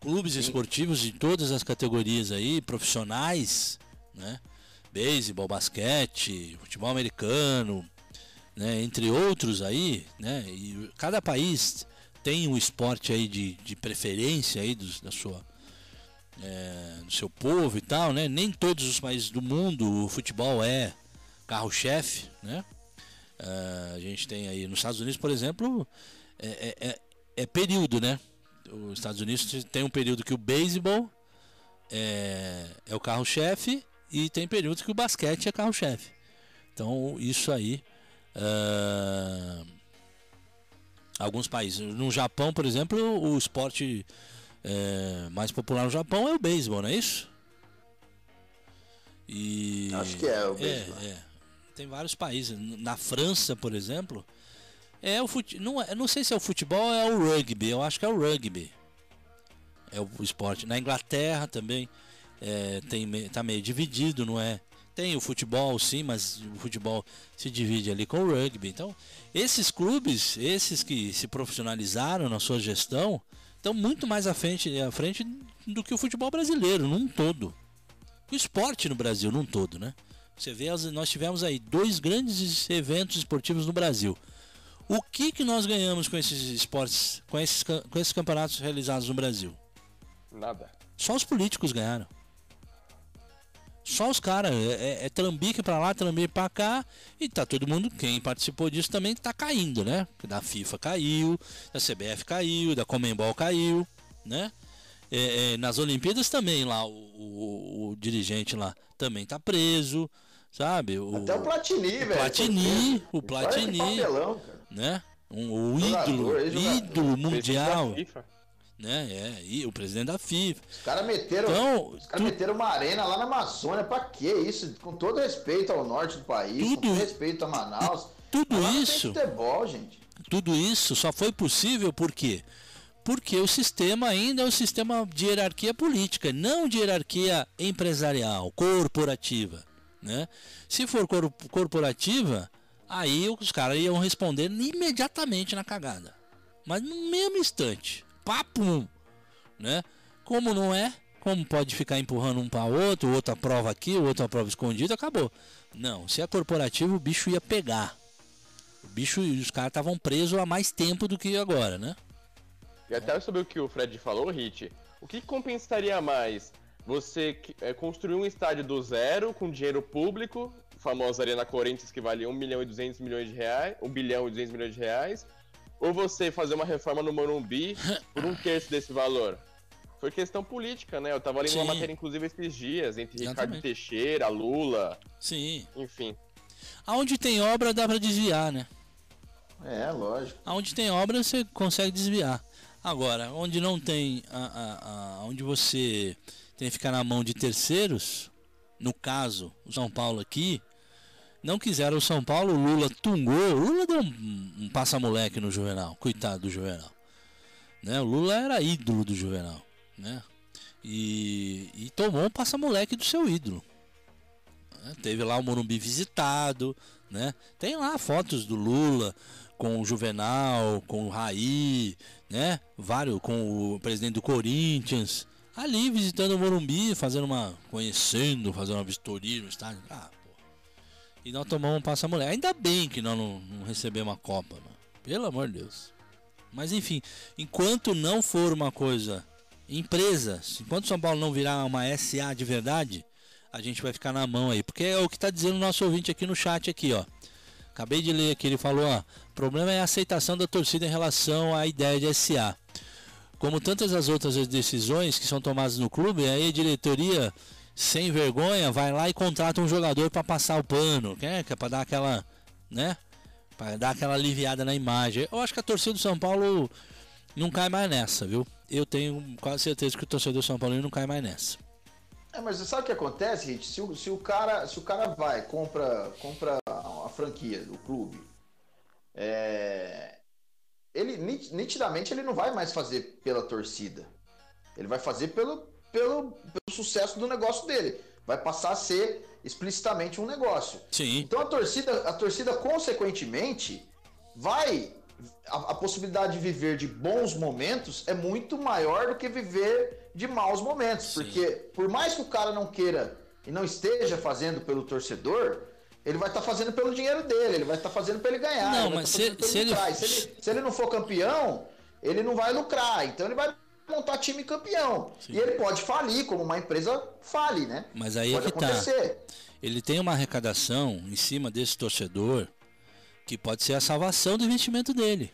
Clubes Sim. esportivos de todas as categorias aí, profissionais, né? Beisebol, basquete, futebol americano, né? entre outros aí, né? E cada país tem um esporte aí de, de preferência aí do, da sua é, do seu povo e tal, né? Nem todos os países do mundo o futebol é carro-chefe, né? Uh, a gente tem aí nos Estados Unidos, por exemplo, é, é, é, é, período, né? Os Estados Unidos tem um período que o beisebol é, é o carro-chefe e tem períodos que o basquete é carro-chefe. Então, isso aí. Uh, alguns países. No Japão, por exemplo, o esporte é, mais popular no Japão é o beisebol, não é isso? E, Acho que é o beisebol. É, é tem vários países. Na França, por exemplo, é o fute... não, é, não sei se é o futebol ou é o rugby. Eu acho que é o rugby. É o esporte. Na Inglaterra também é, tem, tá meio dividido, não é? Tem o futebol, sim, mas o futebol se divide ali com o rugby. Então, esses clubes, esses que se profissionalizaram na sua gestão, estão muito mais à frente, à frente do que o futebol brasileiro, num todo. O esporte no Brasil, num todo, né? Você vê, nós tivemos aí dois grandes eventos esportivos no Brasil. O que, que nós ganhamos com esses esportes, com esses, com esses campeonatos realizados no Brasil? Nada. Só os políticos ganharam. Só os caras. É, é, é trambique pra lá, trambique pra cá. E tá todo mundo, quem participou disso também tá caindo, né? Da FIFA caiu, da CBF caiu, da Comembol caiu, né? É, é, nas Olimpíadas também lá, o, o, o dirigente lá também tá preso sabe? O, Até o Platini, velho. Platini, o Platini, papelão, né? Um, o ídolo, ídolo mundial. Né? É, e o presidente da FIFA. Os caras meteram, então, os cara tu... meteram uma arena lá na Amazônia, pra quê isso? Com todo respeito ao norte do país, tudo, com todo respeito a Manaus. Tudo isso. Futebol, gente. Tudo isso só foi possível por quê? Porque o sistema ainda é um sistema de hierarquia política, não de hierarquia empresarial, corporativa. Né? Se for corporativa, aí os caras iam responder imediatamente na cagada. Mas no mesmo instante. Papo! Né? Como não é, como pode ficar empurrando um para outro, o outro aprova aqui, o outro aprova escondido, acabou. Não, se é corporativo, o bicho ia pegar. O bicho e os caras estavam presos há mais tempo do que agora, né? E até sobre o que o Fred falou, Hit, o que compensaria mais? Você é, construiu um estádio do zero com dinheiro público, famosa Arena Corinthians que vale 1 milhão e 200 milhões de reais, 1 bilhão e 200 milhões de reais, ou você fazer uma reforma no Morumbi por um terço desse valor? Foi questão política, né? Eu tava lendo Sim. uma matéria, inclusive, esses dias, entre Exatamente. Ricardo Teixeira, Lula. Sim. Enfim. Aonde tem obra dá pra desviar, né? É, lógico. Aonde tem obra você consegue desviar. Agora, onde não tem. A, a, a, onde você tem que ficar na mão de terceiros, no caso, o São Paulo aqui, não quiseram o São Paulo, o Lula tungou, o Lula deu um, um passa-moleque no Juvenal, coitado do Juvenal. Né? O Lula era ídolo do Juvenal, né? E, e tomou um passa-moleque do seu ídolo. né? Teve lá o Morumbi visitado, né? Tem lá fotos do Lula com o Juvenal, com o Raí, né? Vários com o presidente do Corinthians, ali visitando o Morumbi, fazendo uma conhecendo, fazendo uma vistoria no estádio. Ah, pô. E nós tomamos um passa mulher. Ainda bem que nós não, não recebemos uma Copa, mano. Pelo amor de Deus. Mas enfim, enquanto não for uma coisa empresa, enquanto São Paulo não virar uma SA de verdade, a gente vai ficar na mão aí, porque é o que está dizendo o nosso ouvinte aqui no chat aqui, ó. Acabei de ler aqui, ele falou, ó, o problema é a aceitação da torcida em relação à ideia de SA. Como tantas as outras decisões que são tomadas no clube, aí a diretoria, sem vergonha, vai lá e contrata um jogador para passar o pano, né? é para dar aquela, né? Para dar aquela aliviada na imagem. Eu acho que a torcida do São Paulo não cai mais nessa, viu? Eu tenho quase certeza que o torcedor do São Paulo não cai mais nessa. É, mas sabe o que acontece, Rich? Se o, se o, cara, se o cara vai, compra, compra a franquia do clube, é, ele nitidamente ele não vai mais fazer pela torcida. Ele vai fazer pelo, pelo, pelo sucesso do negócio dele. Vai passar a ser explicitamente um negócio. Sim. Então a torcida, a torcida consequentemente vai a, a, possibilidade de viver de bons momentos é muito maior do que viver de maus momentos, Sim. porque por mais que o cara não queira e não esteja fazendo pelo torcedor, ele vai estar tá fazendo pelo dinheiro dele, ele vai estar tá fazendo para ele ganhar. Não, mas tá se, se, ele... se, ele... se ele não for campeão, ele não vai lucrar, então ele vai montar time campeão. Sim. E ele pode falir, como uma empresa fale, né? Mas aí pode é que tá. acontecer. tá. Ele tem uma arrecadação em cima desse torcedor que pode ser a salvação do investimento dele.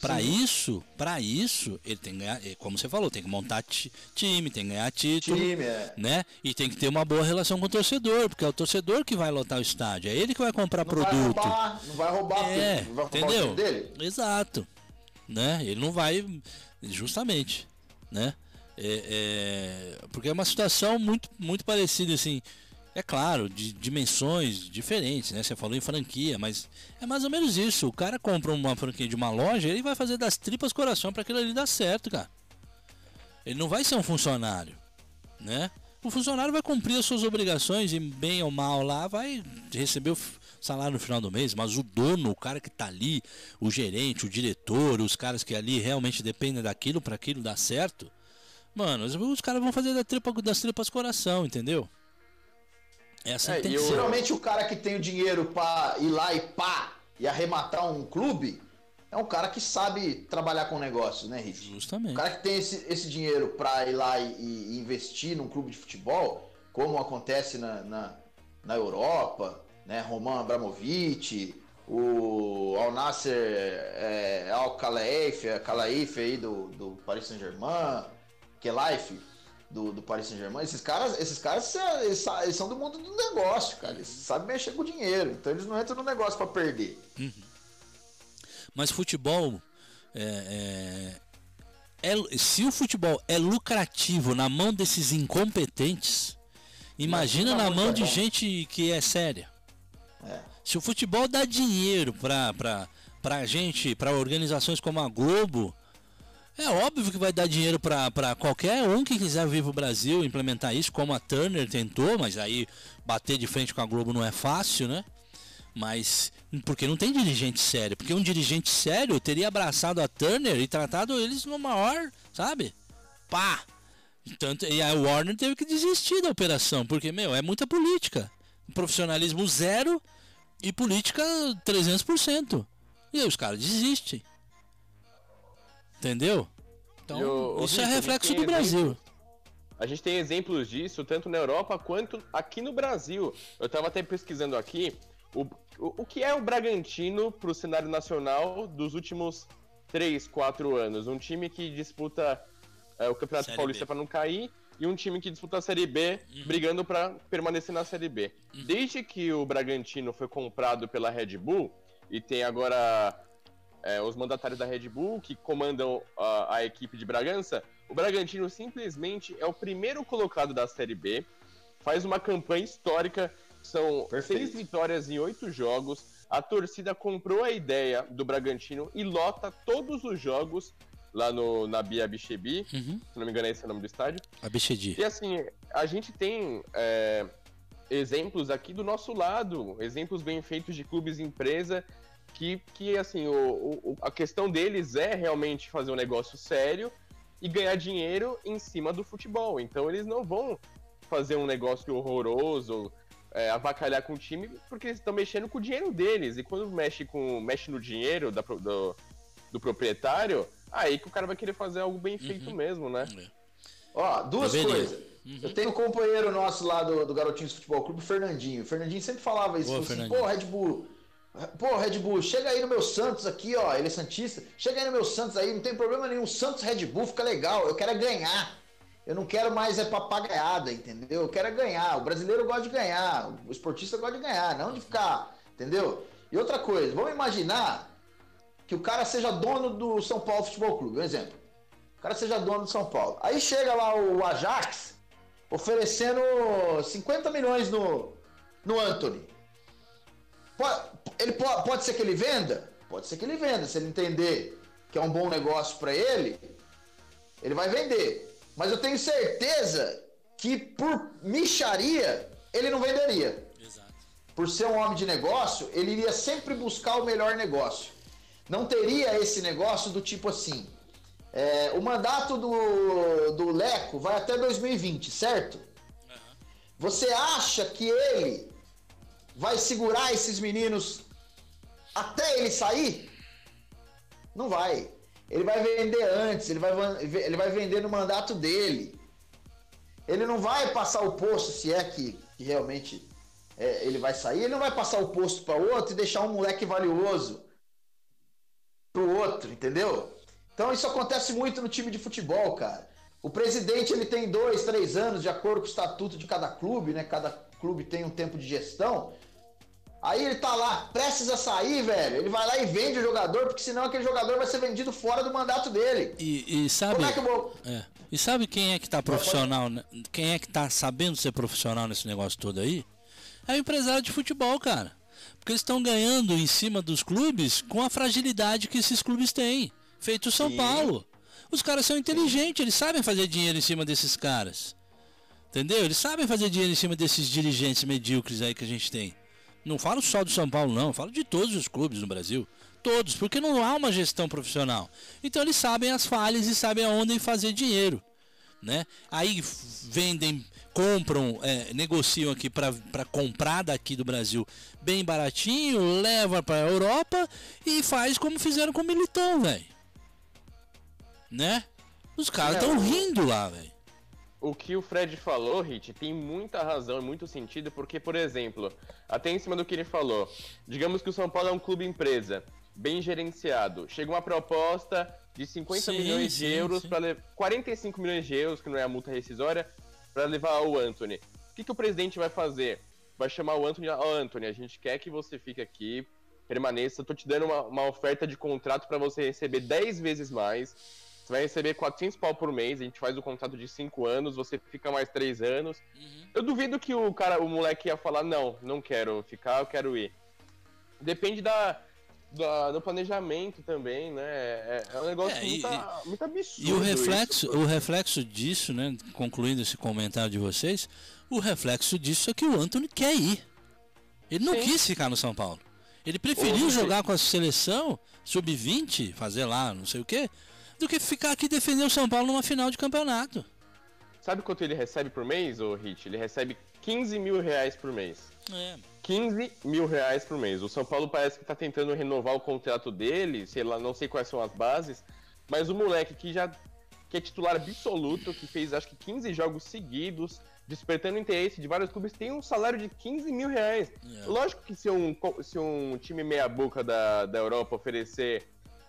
Para isso, para isso, ele tem que ganhar, é, como você falou, tem que montar time, tem que ganhar título, time, é. né? E tem que ter uma boa relação com o torcedor, porque é o torcedor que vai lotar o estádio, é ele que vai comprar não produto. Vai roubar, não vai roubar, é, não vai roubar entendeu? dele. Exato, né? Ele não vai, justamente, né? É, é, porque é uma situação muito, muito parecida assim. É claro, de dimensões diferentes, né? Você falou em franquia, mas é mais ou menos isso. O cara compra uma franquia de uma loja, ele vai fazer das tripas coração para aquilo ali dar certo, cara. Ele não vai ser um funcionário, né? O funcionário vai cumprir as suas obrigações e bem ou mal lá vai receber o salário no final do mês, mas o dono, o cara que tá ali, o gerente, o diretor, os caras que ali realmente dependem daquilo para aquilo dar certo, mano, os caras vão fazer das tripas, das tripas coração, entendeu? Essa é, eu... Geralmente o cara que tem o dinheiro para ir lá e pá e arrematar um clube é um cara que sabe trabalhar com negócio, né, Rich? Justamente. O cara que tem esse, esse dinheiro para ir lá e, e, investir num clube de futebol, como acontece na, na, na Europa, né? Roman Abramovich, o Al Nasser é, Al Khalaif aí do, do Paris Saint-Germain, Kelaif do, do Paris Saint-Germain, esses caras, esses caras eles, eles, são do mundo do negócio, cara. Eles sabem mexer com dinheiro, então eles não entram no negócio para perder. Uhum. Mas futebol é, é, é, se o futebol é lucrativo na mão desses incompetentes, imagina na mão de gente que é séria. É. Se o futebol dá dinheiro para pra, pra gente, para organizações como a Globo, é óbvio que vai dar dinheiro para qualquer um que quiser vir pro Brasil implementar isso, como a Turner tentou, mas aí bater de frente com a Globo não é fácil, né? Mas porque não tem dirigente sério, porque um dirigente sério teria abraçado a Turner e tratado eles no maior, sabe? Pá! Tanto, e a Warner teve que desistir da operação, porque, meu, é muita política. Profissionalismo zero e política 300%. E aí os caras desistem. Entendeu? Então, eu, isso é reflexo do Brasil. A gente tem exemplos disso tanto na Europa quanto aqui no Brasil. Eu estava até pesquisando aqui o, o, o que é o Bragantino para o cenário nacional dos últimos 3, 4 anos. Um time que disputa é, o Campeonato série Paulista para não cair e um time que disputa a Série B uhum. brigando para permanecer na Série B. Uhum. Desde que o Bragantino foi comprado pela Red Bull e tem agora é, os mandatários da Red Bull, que comandam a, a equipe de Bragança, o Bragantino simplesmente é o primeiro colocado da Série B, faz uma campanha histórica, são Perfeito. seis vitórias em oito jogos. A torcida comprou a ideia do Bragantino e lota todos os jogos lá no, na Bia Bichebi, uhum. se não me engano é esse o nome do estádio. Abichedi. E assim, a gente tem é, exemplos aqui do nosso lado, exemplos bem feitos de clubes empresa que, que assim, o, o, a questão deles é realmente fazer um negócio sério e ganhar dinheiro em cima do futebol. Então eles não vão fazer um negócio horroroso, é, avacalhar com o time, porque eles estão mexendo com o dinheiro deles. E quando mexe, com, mexe no dinheiro da, do, do proprietário, aí que o cara vai querer fazer algo bem feito uhum. mesmo, né? É. Ó, duas coisas. Uhum. Eu tenho um companheiro nosso lá do, do Garotinhos Futebol Clube, o Fernandinho. O Fernandinho sempre falava isso. Boa, assim, Pô, Red Bull, Pô, Red Bull, chega aí no meu Santos aqui, ó. Ele é Santista. Chega aí no meu Santos aí, não tem problema nenhum. Santos Red Bull fica legal. Eu quero é ganhar. Eu não quero mais é papagaiada, entendeu? Eu quero é ganhar. O brasileiro gosta de ganhar. O esportista gosta de ganhar, não de ficar, entendeu? E outra coisa, vamos imaginar que o cara seja dono do São Paulo Futebol Clube, um exemplo. O cara seja dono do São Paulo. Aí chega lá o Ajax oferecendo 50 milhões no, no Anthony. Pode, ele pode, pode ser que ele venda? Pode ser que ele venda. Se ele entender que é um bom negócio para ele, ele vai vender. Mas eu tenho certeza que por micharia ele não venderia. Exato. Por ser um homem de negócio, ele iria sempre buscar o melhor negócio. Não teria esse negócio do tipo assim. É, o mandato do, do Leco vai até 2020, certo? Uhum. Você acha que ele vai segurar esses meninos até ele sair? Não vai. Ele vai vender antes, ele vai, ele vai vender no mandato dele. Ele não vai passar o posto, se é que, que realmente é, ele vai sair, ele não vai passar o posto para outro e deixar um moleque valioso pro outro, entendeu? Então isso acontece muito no time de futebol, cara. O presidente ele tem dois, três anos de acordo com o estatuto de cada clube, né? Cada clube tem um tempo de gestão. Aí ele tá lá, prestes a sair, velho. Ele vai lá e vende o jogador, porque senão aquele jogador vai ser vendido fora do mandato dele. E, e sabe. É vou... é. E sabe quem é que tá profissional, né? quem é que tá sabendo ser profissional nesse negócio todo aí? É o empresário de futebol, cara. Porque eles estão ganhando em cima dos clubes com a fragilidade que esses clubes têm. Feito o São Sim. Paulo. Os caras são inteligentes, eles sabem fazer dinheiro em cima desses caras. Entendeu? Eles sabem fazer dinheiro em cima desses dirigentes medíocres aí que a gente tem. Não falo só do São Paulo, não. Falo de todos os clubes no Brasil. Todos, porque não há uma gestão profissional. Então eles sabem as falhas e sabem aonde fazer dinheiro. Né? Aí vendem, compram, é, negociam aqui para comprar daqui do Brasil bem baratinho, leva para a Europa e faz como fizeram com o Militão, velho. Né? Os caras estão é, rindo lá, velho o que o Fred falou, Hit, tem muita razão e muito sentido, porque, por exemplo, até em cima do que ele falou, digamos que o São Paulo é um clube empresa, bem gerenciado. Chega uma proposta de 50 sim, milhões sim, de euros para 45 milhões de euros, que não é a multa rescisória, para levar o Anthony. O que, que o presidente vai fazer? Vai chamar o Anthony, ó, oh, Anthony, a gente quer que você fique aqui, permaneça, tô te dando uma, uma oferta de contrato para você receber 10 vezes mais você vai receber 400 pau por mês, a gente faz o contrato de 5 anos, você fica mais 3 anos. Uhum. Eu duvido que o cara, o moleque ia falar, não, não quero ficar, eu quero ir. Depende da, da do planejamento também, né? É, é um negócio é, muito, e, muito absurdo. E o reflexo, isso, o reflexo disso, né? Concluindo esse comentário de vocês, o reflexo disso é que o Anthony quer ir. Ele não Sim. quis ficar no São Paulo. Ele preferiu jogar com a seleção sub-20, fazer lá, não sei o quê, do que ficar aqui defendendo o São Paulo numa final de campeonato. Sabe quanto ele recebe por mês, ô Hit? Ele recebe 15 mil reais por mês. É. 15 mil reais por mês. O São Paulo parece que tá tentando renovar o contrato dele, sei lá, não sei quais são as bases, mas o moleque que já que é titular absoluto, que fez acho que 15 jogos seguidos, despertando interesse de vários clubes, tem um salário de 15 mil reais. É. Lógico que se um, se um time meia-boca da, da Europa oferecer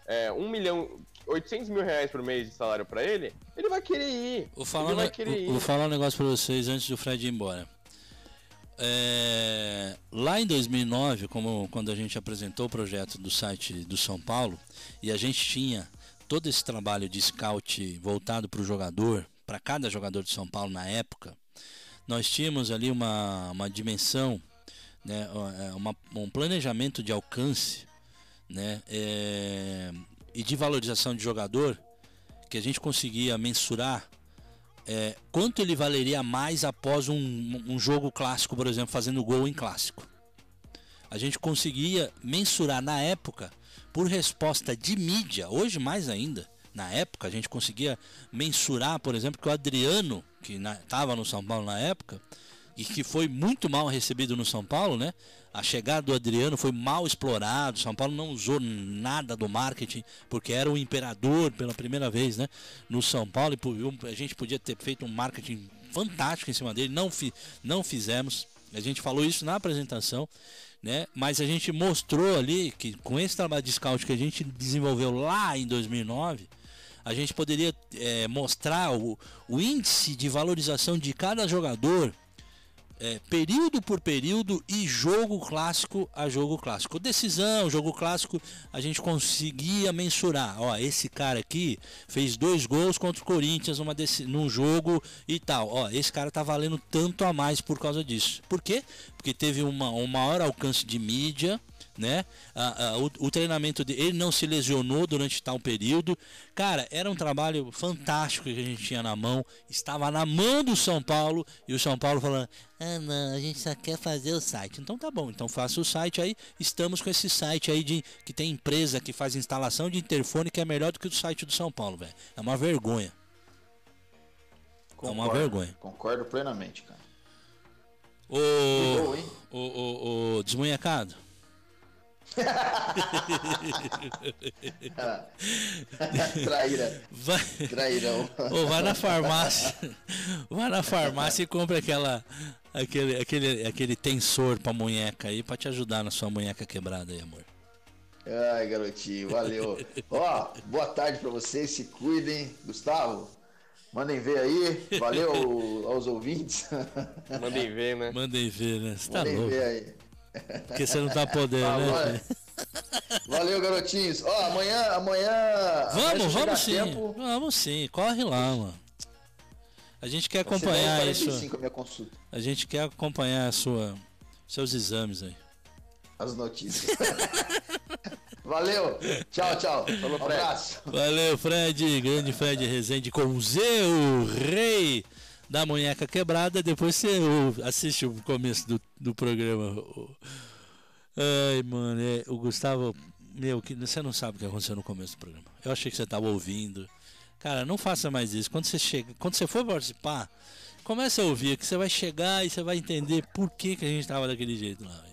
é, um milhão, 800 mil reais por mês de salário para ele, ele vai querer ir. Vou falar, vai querer ir. vou falar um negócio para vocês antes do Fred ir embora. É, lá em 2009, como quando a gente apresentou o projeto do site do São Paulo e a gente tinha todo esse trabalho de scout voltado para o jogador, para cada jogador de São Paulo na época, nós tínhamos ali uma, uma dimensão, né, é, uma, um planejamento de alcance né, é, e de valorização de jogador que a gente conseguia mensurar é, quanto ele valeria mais após um, um jogo clássico, por exemplo, fazendo gol em clássico. A gente conseguia mensurar na época, por resposta de mídia, hoje mais ainda, na época a gente conseguia mensurar, por exemplo, que o Adriano, que estava no São Paulo na época, e que foi muito mal recebido no São Paulo, né? A chegada do Adriano foi mal explorado. São Paulo não usou nada do marketing porque era o imperador pela primeira vez, né? No São Paulo e a gente podia ter feito um marketing fantástico em cima dele. Não, fi, não fizemos. A gente falou isso na apresentação, né? Mas a gente mostrou ali que com esse trabalho de scout que a gente desenvolveu lá em 2009, a gente poderia é, mostrar o, o índice de valorização de cada jogador é, período por período e jogo clássico a jogo clássico. Decisão, jogo clássico, a gente conseguia mensurar. Ó, esse cara aqui fez dois gols contra o Corinthians numa num jogo e tal. Ó, esse cara tá valendo tanto a mais por causa disso. Por quê? Porque teve uma, um maior alcance de mídia né? Ah, ah, o, o, treinamento dele, ele não se lesionou durante tal período. Cara, era um trabalho fantástico que a gente tinha na mão. Estava na mão do São Paulo e o São Paulo falando: ah, não, a gente só quer fazer o site. Então tá bom, então faça o site aí. Estamos com esse site aí de que tem empresa que faz instalação de interfone que é melhor do que o site do São Paulo, velho. É uma vergonha. Concordo, é uma vergonha. Concordo plenamente, cara. Ô, ô, ô, ô, desmunhecado. Traíra. Vai, Trairão. Ou vai na farmácia. Vai na farmácia e compra aquela aquele aquele aquele tensor para munheca aí para te ajudar na sua munheca quebrada aí, amor. Ai, garotinho, valeu. Ó, boa tarde para vocês, se cuidem. Gustavo, mandem ver aí. Valeu aos ouvintes. Mandem ver, né? Mandem ver, né? Você tá mandem louco. ver aí. Porque você não tá podendo, né? Valeu, garotinhos. Ó, amanhã, amanhã. Vamos, vamos sim. Tempo... Vamos sim, corre lá, mano. A gente quer acompanhar isso. A, a gente quer acompanhar a sua, seus exames aí. As notícias. Valeu. Tchau, tchau. Falou, um abraço. Valeu, Fred. Grande Fred Rezende com o Z, o rei da munheca quebrada. Depois você assiste o começo do, do programa. Ai, mano, é, o Gustavo, meu, que você não sabe o que aconteceu no começo do programa. Eu achei que você estava ouvindo. Cara, não faça mais isso. Quando você chega, quando você for participar, comece a ouvir, que você vai chegar e você vai entender por que, que a gente estava daquele jeito lá.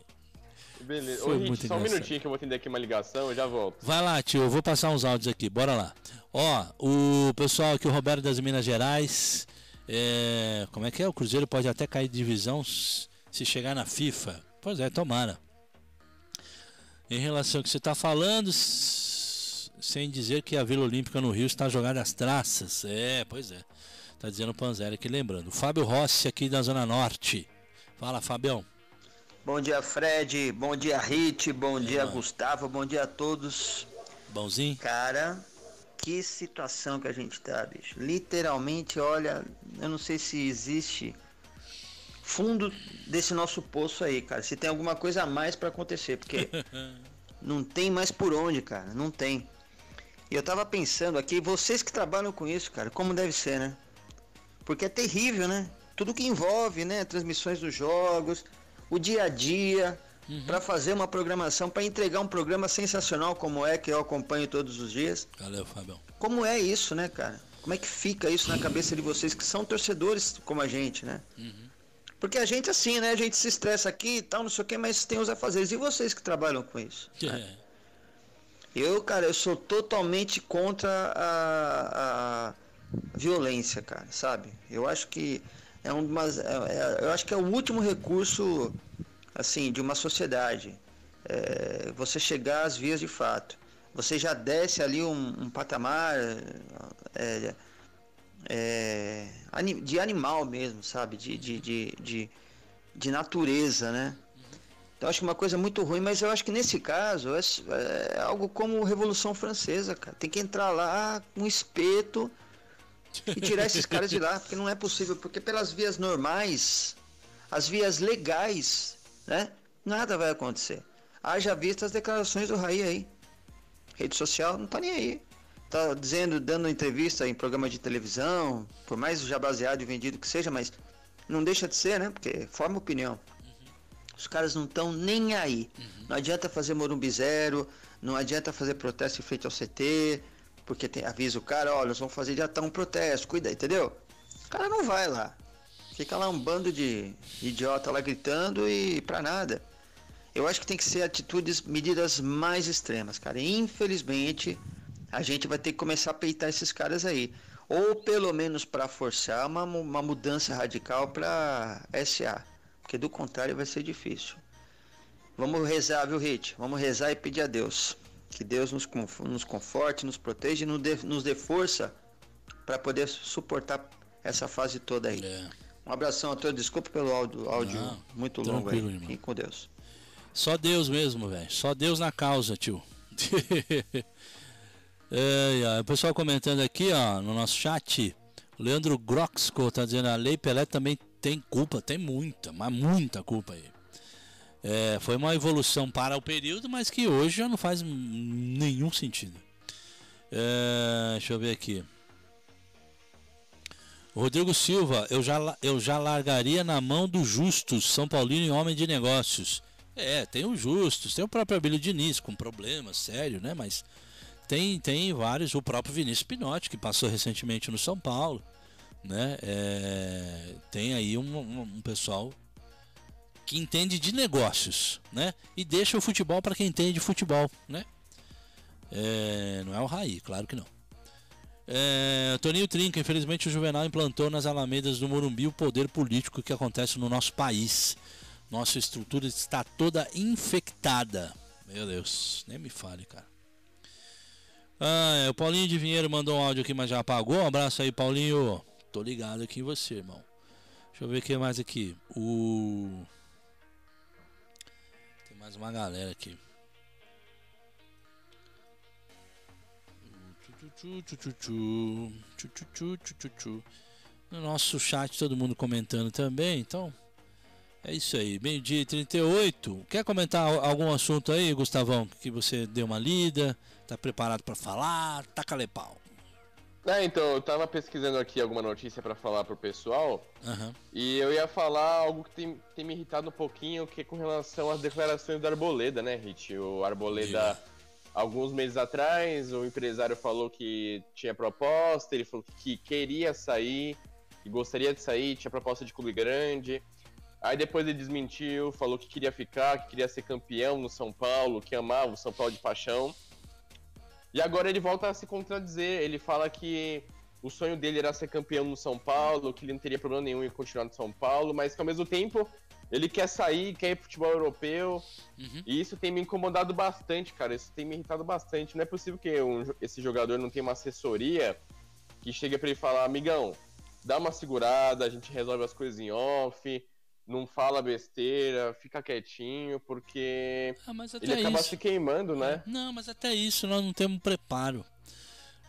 Beleza. Foi Ô, Hit, só um minutinho que eu vou atender aqui uma ligação, eu já volto. Vai lá, tio, eu vou passar uns áudios aqui, bora lá. Ó, o pessoal aqui, o Roberto das Minas Gerais, é, como é que é? O Cruzeiro pode até cair de divisão se chegar na FIFA. Pois é, tomara. Em relação ao que você está falando, sem dizer que a Vila Olímpica no Rio está jogada às traças. É, pois é. Tá dizendo o Panzera aqui, lembrando. Fábio Rossi aqui da Zona Norte. Fala, Fabião. Bom dia, Fred. Bom dia, Rit. Bom é, dia, mano. Gustavo. Bom dia a todos. Bonzinho? Cara, que situação que a gente tá, bicho. Literalmente, olha, eu não sei se existe fundo desse nosso poço aí, cara. Se tem alguma coisa a mais para acontecer, porque não tem mais por onde, cara. Não tem. E eu tava pensando aqui, vocês que trabalham com isso, cara, como deve ser, né? Porque é terrível, né? Tudo que envolve, né? Transmissões dos jogos, o dia a dia, uhum. para fazer uma programação, para entregar um programa sensacional como é que eu acompanho todos os dias. Valeu, Fabião. Como é isso, né, cara? Como é que fica isso na cabeça de vocês que são torcedores como a gente, né? Uhum. Porque a gente assim, né? A gente se estressa aqui e tal, não sei o que, mas tem os afazeres. E vocês que trabalham com isso? É. Né? Eu, cara, eu sou totalmente contra a, a violência, cara, sabe? Eu acho que é um, mas, é, é, eu acho que é o último recurso assim, de uma sociedade. É, você chegar às vias de fato. Você já desce ali um, um patamar é, é, de animal mesmo, sabe? De, de, de, de, de natureza, né? Então acho uma coisa muito ruim, mas eu acho que nesse caso é, é, algo como Revolução Francesa, cara. Tem que entrar lá com um espeto e tirar esses caras de lá, porque não é possível, porque pelas vias normais, as vias legais, né? Nada vai acontecer. Haja visto as declarações do Raí aí. Rede social não tá nem aí. tá dizendo, dando entrevista em programa de televisão, por mais já baseado e vendido que seja, mas não deixa de ser, né? Porque forma opinião. Os caras não estão nem aí. Não adianta fazer Morumbi Zero, não adianta fazer protesto em frente ao CT, porque tem, avisa o cara, olha, nós vamos fazer já tá um protesto, cuida, entendeu? O cara não vai lá. Fica lá um bando de idiota lá gritando e pra nada. Eu acho que tem que ser atitudes, medidas mais extremas, cara. Infelizmente, a gente vai ter que começar a peitar esses caras aí. Ou pelo menos para forçar uma, uma mudança radical para SA. Porque do contrário vai ser difícil. Vamos rezar, viu, Rit? Vamos rezar e pedir a Deus. Que Deus nos, nos conforte, nos proteja e nos dê, nos dê força para poder suportar essa fase toda aí. É. Um abração a todos. Desculpa pelo áudio, áudio Não, muito longo aí. irmão. Fiquem com Deus. Só Deus mesmo, velho. Só Deus na causa, tio. Ai. O pessoal comentando aqui, ó, no nosso chat. Leandro Groxco tá dizendo a Lei Pelé também tem culpa, tem muita, mas muita culpa aí. É, foi uma evolução para o período, mas que hoje já não faz nenhum sentido. É, deixa eu ver aqui. Rodrigo Silva, eu já, eu já largaria na mão do Justus, São Paulino e homem de negócios. É, tem o Justus, tem o próprio Abílio Diniz, com problemas, sério, né? Mas tem, tem vários, o próprio Vinícius Pinotti, que passou recentemente no São Paulo, né? É, tem aí um, um- um pessoal que entende de negócios, né? E deixa o futebol para quem entende de futebol, né? É, não é o Raí, claro que não. É, Toninho Trinca, infelizmente o Juvenal implantou nas alamedas do Morumbi o poder político que acontece no nosso país. Nossa estrutura está toda infectada. Meu Deus, nem me fale, cara. Ah, é, o Paulinho de Vinheiro mandou um áudio aqui, mas já apagou. Um abraço aí, Paulinho. Tô ligado aqui em você, irmão. Deixa eu ver o que mais aqui. O. Tem mais uma galera aqui. No nosso chat, todo mundo comentando também, então. É isso aí, meio-dia e 38. Quer comentar al- algum assunto aí, Gustavão? Que você deu uma lida, tá preparado pra falar? Taca-lhe pau. É, então, eu tava pesquisando aqui alguma notícia pra falar pro pessoal. Aham. E eu ia falar algo que tem, tem me irritado um pouquinho, que é com relação às declarações do Arboleda, né, Hit? O Arboleda, alguns meses atrás, o empresário falou que tinha proposta, ele falou que queria sair, que gostaria de sair, tinha proposta de clube grande. Aí depois ele desmentiu, falou que queria ficar, que queria ser campeão no São Paulo, que amava o São Paulo de paixão. E agora ele volta a se contradizer. Ele fala que o sonho dele era ser campeão no São Paulo, que ele não teria problema nenhum em continuar no São Paulo, mas que ao mesmo tempo ele quer sair, quer ir pro futebol europeu. E isso tem me incomodado bastante, cara. Isso tem me irritado bastante. Não é possível que um esse jogador não tenha uma assessoria que chegue pra ele falar, amigão, dá uma segurada, a gente resolve as coisas em off. Não fala besteira, fica quietinho, porque Ah, mas até ele acaba isso. se queimando, né? Não, mas até isso nós não temos preparo.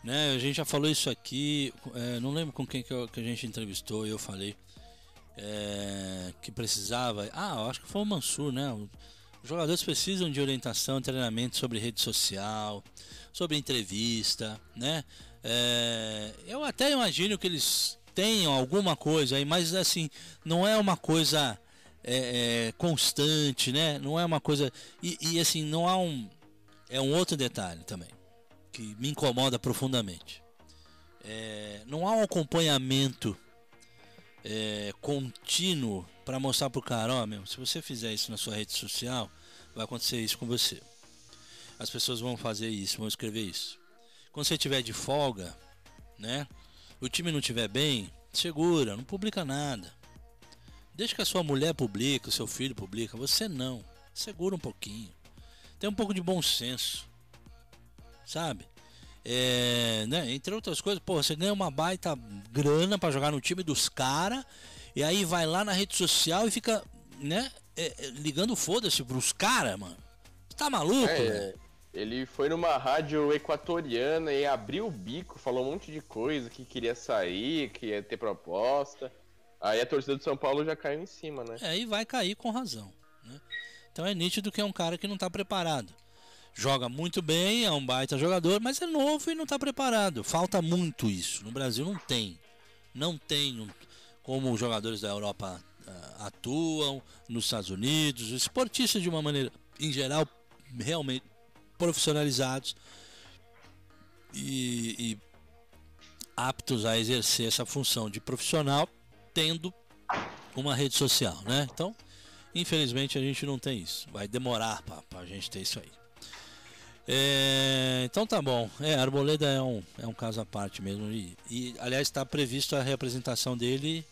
Né? A gente já falou isso aqui, é, não lembro com quem que, eu- que a gente entrevistou, eu falei é, que precisava. Ah, acho que foi o Mansur, né? Os jogadores precisam de orientação, treinamento sobre rede social, sobre entrevista, né? É, eu até imagino que eles tenham alguma coisa aí, mas assim, não é uma coisa é, é, constante, né? Não é uma coisa. E, e, assim, não há um. É um outro detalhe também, que me incomoda profundamente. É, não há um acompanhamento é, contínuo para mostrar pro cara, ó, meu, se você fizer isso na sua rede social, vai acontecer isso com você. As pessoas vão fazer isso, vão escrever isso. Quando você tiver de folga, né? O time não tiver bem, segura, não publica nada. Deixa que a sua mulher publica, o seu filho publica, você não. Segura um pouquinho. Tem um pouco de bom senso. Sabe? É, né? Entre outras coisas, pô, você ganha uma baita grana pra jogar no time dos caras, e aí vai lá na rede social e fica, né, é, é, ligando foda-se pros caras, mano. Você tá maluco, É, velho? ele foi numa rádio equatoriana e abriu o bico, falou um monte de coisa, que queria sair, que ia ter proposta. Aí a torcida do São Paulo já caiu em cima, né? É, e vai cair com razão. Né? Então é nítido que é um cara que não está preparado. Joga muito bem, é um baita jogador, mas é novo e não está preparado. Falta muito isso. No Brasil não tem. Não tem como os jogadores da Europa uh, atuam, nos Estados Unidos, os esportistas de uma maneira, em geral, realmente profissionalizados e, e aptos a exercer essa função de profissional, tendo uma rede social, né? Então, infelizmente a gente não tem isso. Vai demorar para a gente ter isso aí. É, então tá bom. É, Arboleda é um, é um caso à parte mesmo. E, e aliás, está previsto a representação dele.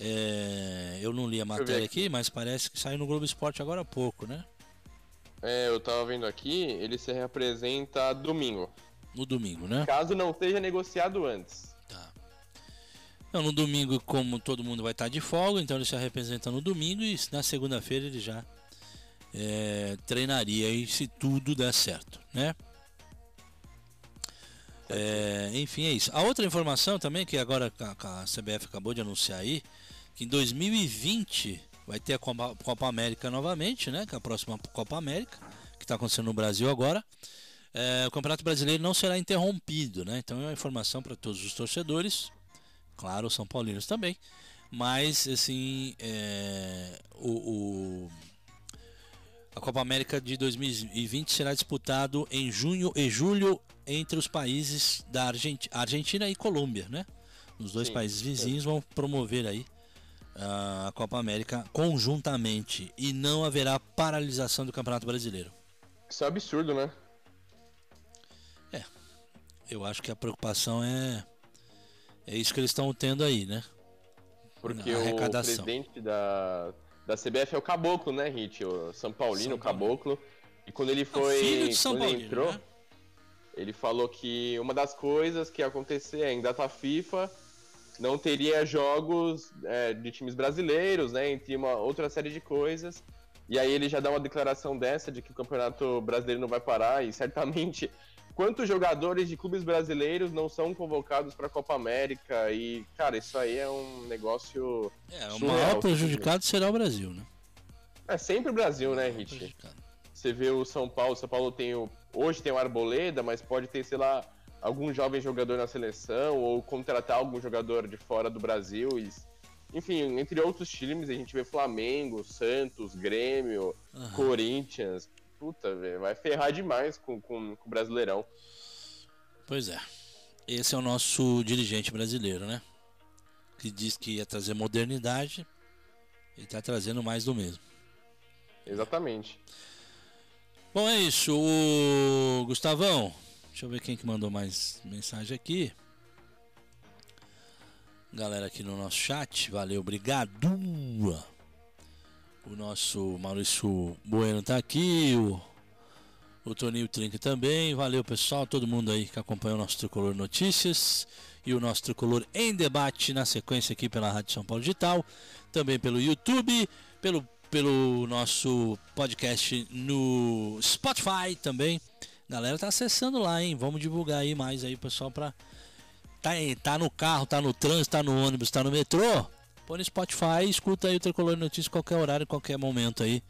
É, eu não li a matéria aqui, mas parece que saiu no Globo Esporte agora há pouco, né? É, eu tava vendo aqui, ele se representa domingo. No domingo, né? Caso não seja negociado antes. Tá. Então, no domingo, como todo mundo vai estar de folga, então ele se representa no domingo e na segunda-feira ele já é, treinaria aí se tudo der certo, né? É, enfim, é isso. A outra informação também, que agora a, a CBF acabou de anunciar aí, que em 2020 vai ter a Copa, América novamente, né? Que é a próxima Copa América, que está acontecendo no Brasil agora. É, o Campeonato Brasileiro não será interrompido, né? Então é uma informação para todos os torcedores, claro, os São Paulinos também. Mas, assim, é, o, o a Copa América de 2020 será disputado em junho e julho entre os países da Argent Argentina e Colômbia, né? Os dois Sim, países vizinhos vão promover aí a Copa América conjuntamente e não haverá paralisação do Campeonato Brasileiro. Isso é absurdo, né? É. Eu acho que a preocupação é é isso que eles estão tendo aí, né? Porque o presidente da da CBF é o Caboclo, né, Hit? O São Paulino, São o Caboclo. E quando ele foi. filho de São quando Paulino, ele entrou, né? ele falou que uma das coisas que ia acontecer é em data FIFA não teria jogos é, de times brasileiros, né? Entre uma outra série de coisas. E aí ele já dá uma declaração dessa de que o Campeonato Brasileiro não vai parar e certamente quantos jogadores de clubes brasileiros não são convocados para a Copa América? E cara isso aí é um negócio é o maior prejudicado será o Brasil né? É sempre o Brasil né Rich você vê o São Paulo São Paulo tem o hoje tem o Arboleda mas pode ter sei lá algum jovem jogador na seleção ou contratar algum jogador de fora do Brasil e enfim, entre outros times, a gente vê Flamengo, Santos, Grêmio, uhum. Corinthians puta, velho, vai ferrar demais com, com, com o Brasileirão. Pois é. Esse é o nosso dirigente brasileiro, né? Que diz que ia trazer modernidade e tá trazendo mais do mesmo. Exatamente. Bom, é isso. O Gustavão, deixa eu ver quem que mandou mais mensagem aqui. Galera aqui no nosso chat, valeu, obrigado. O nosso Maurício Bueno tá aqui, o, o Toninho Trinca também. Valeu, pessoal, todo mundo aí que acompanhou o nosso Tricolor Notícias e o nosso Tricolor em debate na sequência aqui pela Rádio São Paulo Digital, também pelo YouTube, pelo, pelo nosso podcast no Spotify também. Galera tá acessando lá, hein? Vamos divulgar aí mais aí, pessoal, pra tá, tá no carro, tá no trânsito, tá no ônibus, tá no metrô Põe no Spotify, escuta aí o Tricolor Notícias qualquer horário, qualquer momento aí.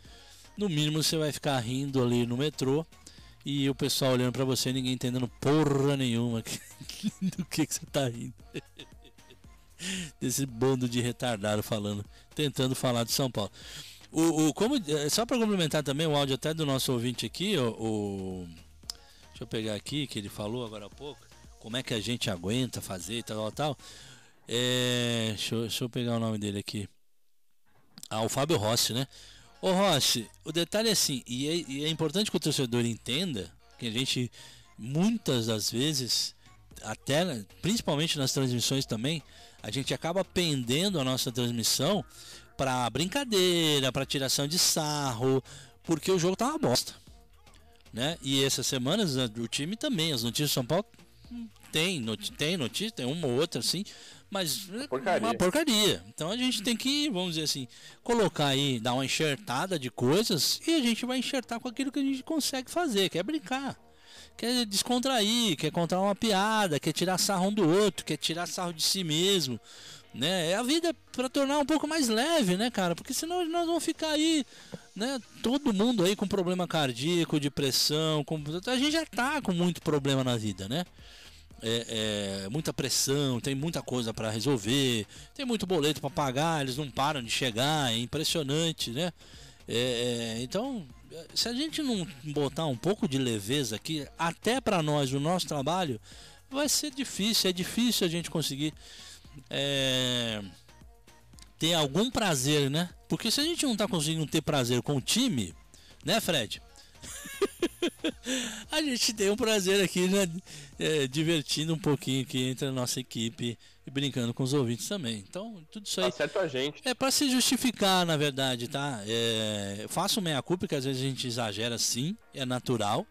No mínimo você vai ficar rindo ali no metrô e o pessoal olhando para você, ninguém entendendo porra nenhuma do que, que você tá rindo. Desse bando de retardado falando, tentando falar de São Paulo. O, o como, é, só para complementar também o áudio até do nosso ouvinte aqui, o, o, deixa eu pegar aqui que ele falou agora há pouco, como é que a gente aguenta fazer e tal, tal. É, deixa, deixa eu pegar o nome dele aqui. Ah, o Fábio Rossi, né? Ô Rossi, o detalhe é assim, e é, e é importante que o torcedor entenda que a gente, muitas das vezes, até principalmente nas transmissões também, a gente acaba pendendo a nossa transmissão para brincadeira, para tiração de sarro, porque o jogo tá uma bosta. Né? E essas semanas o time também, as notícias de São Paulo hum, tem, tem notícia, tem uma ou outra assim, mas é porcaria. uma porcaria. Então a gente tem que, vamos dizer assim, colocar aí, dar uma enxertada de coisas e a gente vai enxertar com aquilo que a gente consegue fazer, que é brincar. Quer descontrair, quer contar uma piada, quer tirar sarro um do outro, quer tirar sarro de si mesmo. né? É a vida para tornar um pouco mais leve, né, cara? Porque senão nós vamos ficar aí, né? Todo mundo aí com problema cardíaco, depressão, com... a gente já tá com muito problema na vida, né? É, é, muita pressão, tem muita coisa para resolver, tem muito boleto para pagar, eles não param de chegar, é impressionante, né? É, é então, se a gente não botar um pouco de leveza aqui, até para nós, o nosso trabalho, vai ser difícil, é difícil a gente conseguir é, ter algum prazer, né? Porque se a gente não tá conseguindo ter prazer com o time, né, Fred? a gente tem um prazer aqui, né? É, divertindo um pouquinho aqui entre a nossa equipe e brincando com os ouvintes também. Então, tudo isso aí. Tá certo a gente. É para se justificar, na verdade, tá? É, faço meia-culpa, que às vezes a gente exagera sim, é natural.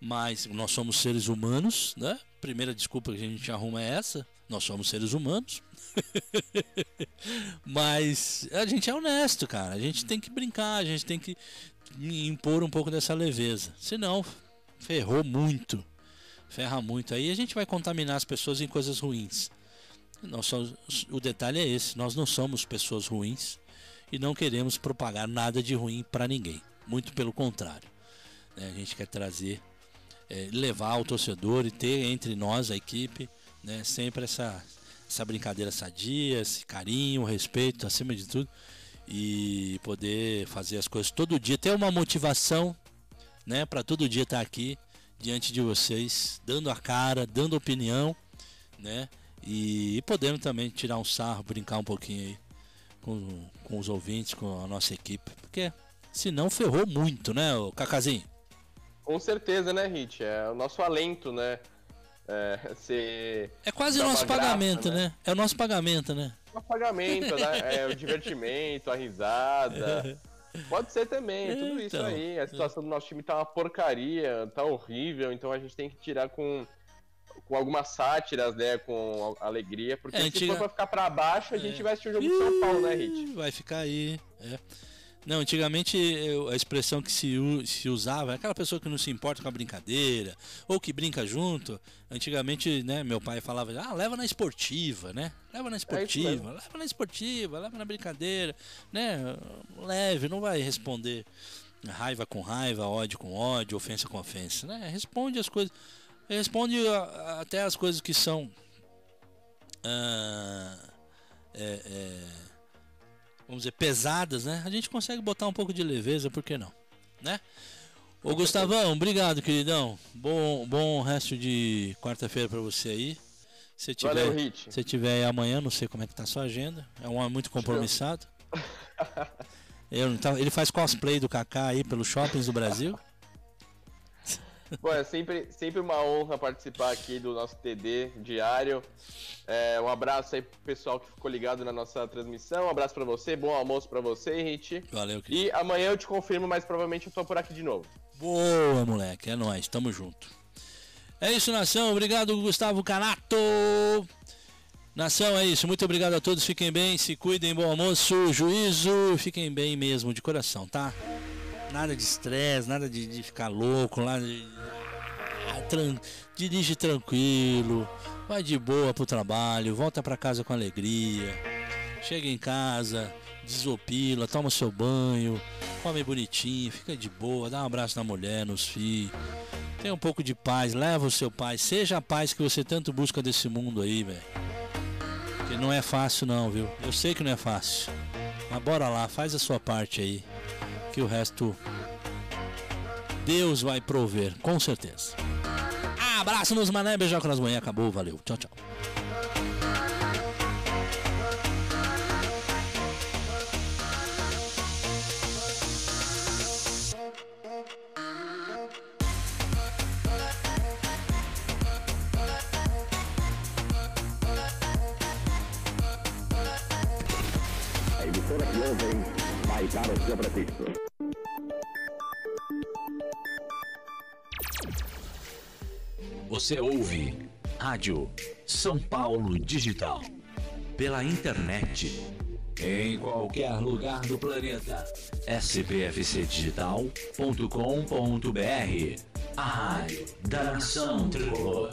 Mas nós somos seres humanos, né? Primeira desculpa que a gente arruma é essa. Nós somos seres humanos. Mas a gente é honesto, cara. A gente tem que brincar, a gente tem que impor um pouco dessa leveza. Senão, ferrou muito. Ferra muito. Aí a gente vai contaminar as pessoas em coisas ruins. Nós somos, o detalhe é esse: nós não somos pessoas ruins e não queremos propagar nada de ruim para ninguém. Muito pelo contrário. Né? A gente quer trazer, é, levar ao torcedor e ter entre nós, a equipe, né? sempre essa, essa brincadeira sadia, esse carinho, respeito acima de tudo e poder fazer as coisas todo dia, ter uma motivação, né, para todo dia estar aqui diante de vocês, dando a cara, dando opinião, né, e, e podendo também tirar um sarro, brincar um pouquinho aí com, com os ouvintes, com a nossa equipe, porque senão ferrou muito, né, o Cacazinho? Com certeza, né, Hit? É o nosso alento, né? É, ser, é quase o nosso graça, pagamento, né? né? É o nosso pagamento, né? O pagamento, né? É o divertimento, a risada. Pode ser também, tudo então, isso aí. A situação do nosso time tá uma porcaria, tá horrível, então a gente tem que tirar com, com algumas sátiras, né? Com alegria, porque é, se for pra ficar pra baixo, a gente é. vai assistir o jogo de São Paulo, né, Hit? Vai ficar aí, é. Não, antigamente a expressão que se, se usava é aquela pessoa que não se importa com a brincadeira, ou que brinca junto. Antigamente, né, meu pai falava, ah, leva na esportiva, né? Leva na é esportiva, é leva na esportiva, leva na brincadeira, né? Leve, não vai responder raiva com raiva, ódio com ódio, ofensa com ofensa, né? Responde as coisas, responde até as coisas que são. Ah, é, é, vamos dizer, pesadas, né? A gente consegue botar um pouco de leveza, por que não? Né? Ô Gustavão, obrigado, queridão. Bom, bom resto de quarta-feira para você aí. Se tiver, Valeu, se tiver amanhã, não sei como é que tá a sua agenda. É um homem muito compromissado. Eu, então, ele faz cosplay do Kaká aí pelos shoppings do Brasil. Bom, é sempre, sempre uma honra participar aqui do nosso TD diário. É, um abraço aí pro pessoal que ficou ligado na nossa transmissão. Um abraço para você, bom almoço para você, Hit. Valeu, querido. E amanhã eu te confirmo, mas provavelmente eu tô por aqui de novo. Boa, moleque, é nóis, tamo junto. É isso, nação. Obrigado, Gustavo Canato. Nação, é isso. Muito obrigado a todos. Fiquem bem, se cuidem, bom almoço, juízo. Fiquem bem mesmo, de coração, tá? Nada de estresse, nada de, de, ficar louco, nada de. Ah, tran... Dirige tranquilo, vai de boa pro trabalho, volta para casa com alegria. Chega em casa, desopila, toma seu banho, come bonitinho, fica de boa, dá um abraço na mulher, nos filhos. Tenha um pouco de paz, leva o seu pai, seja a paz que você tanto busca desse mundo aí, velho. Que não é fácil não, viu? Eu sei que não é fácil. Mas bora lá, faz a sua parte aí que o resto Deus vai prover, com certeza. Abraço nos mané, beijoca nas manhãs, acabou, valeu, tchau, tchau. A que vai dar o seu prefixo. Você ouve Rádio São Paulo Digital. Pela internet. Em qualquer lugar do planeta. spfcdigital.com.br A rádio da nação tricolor.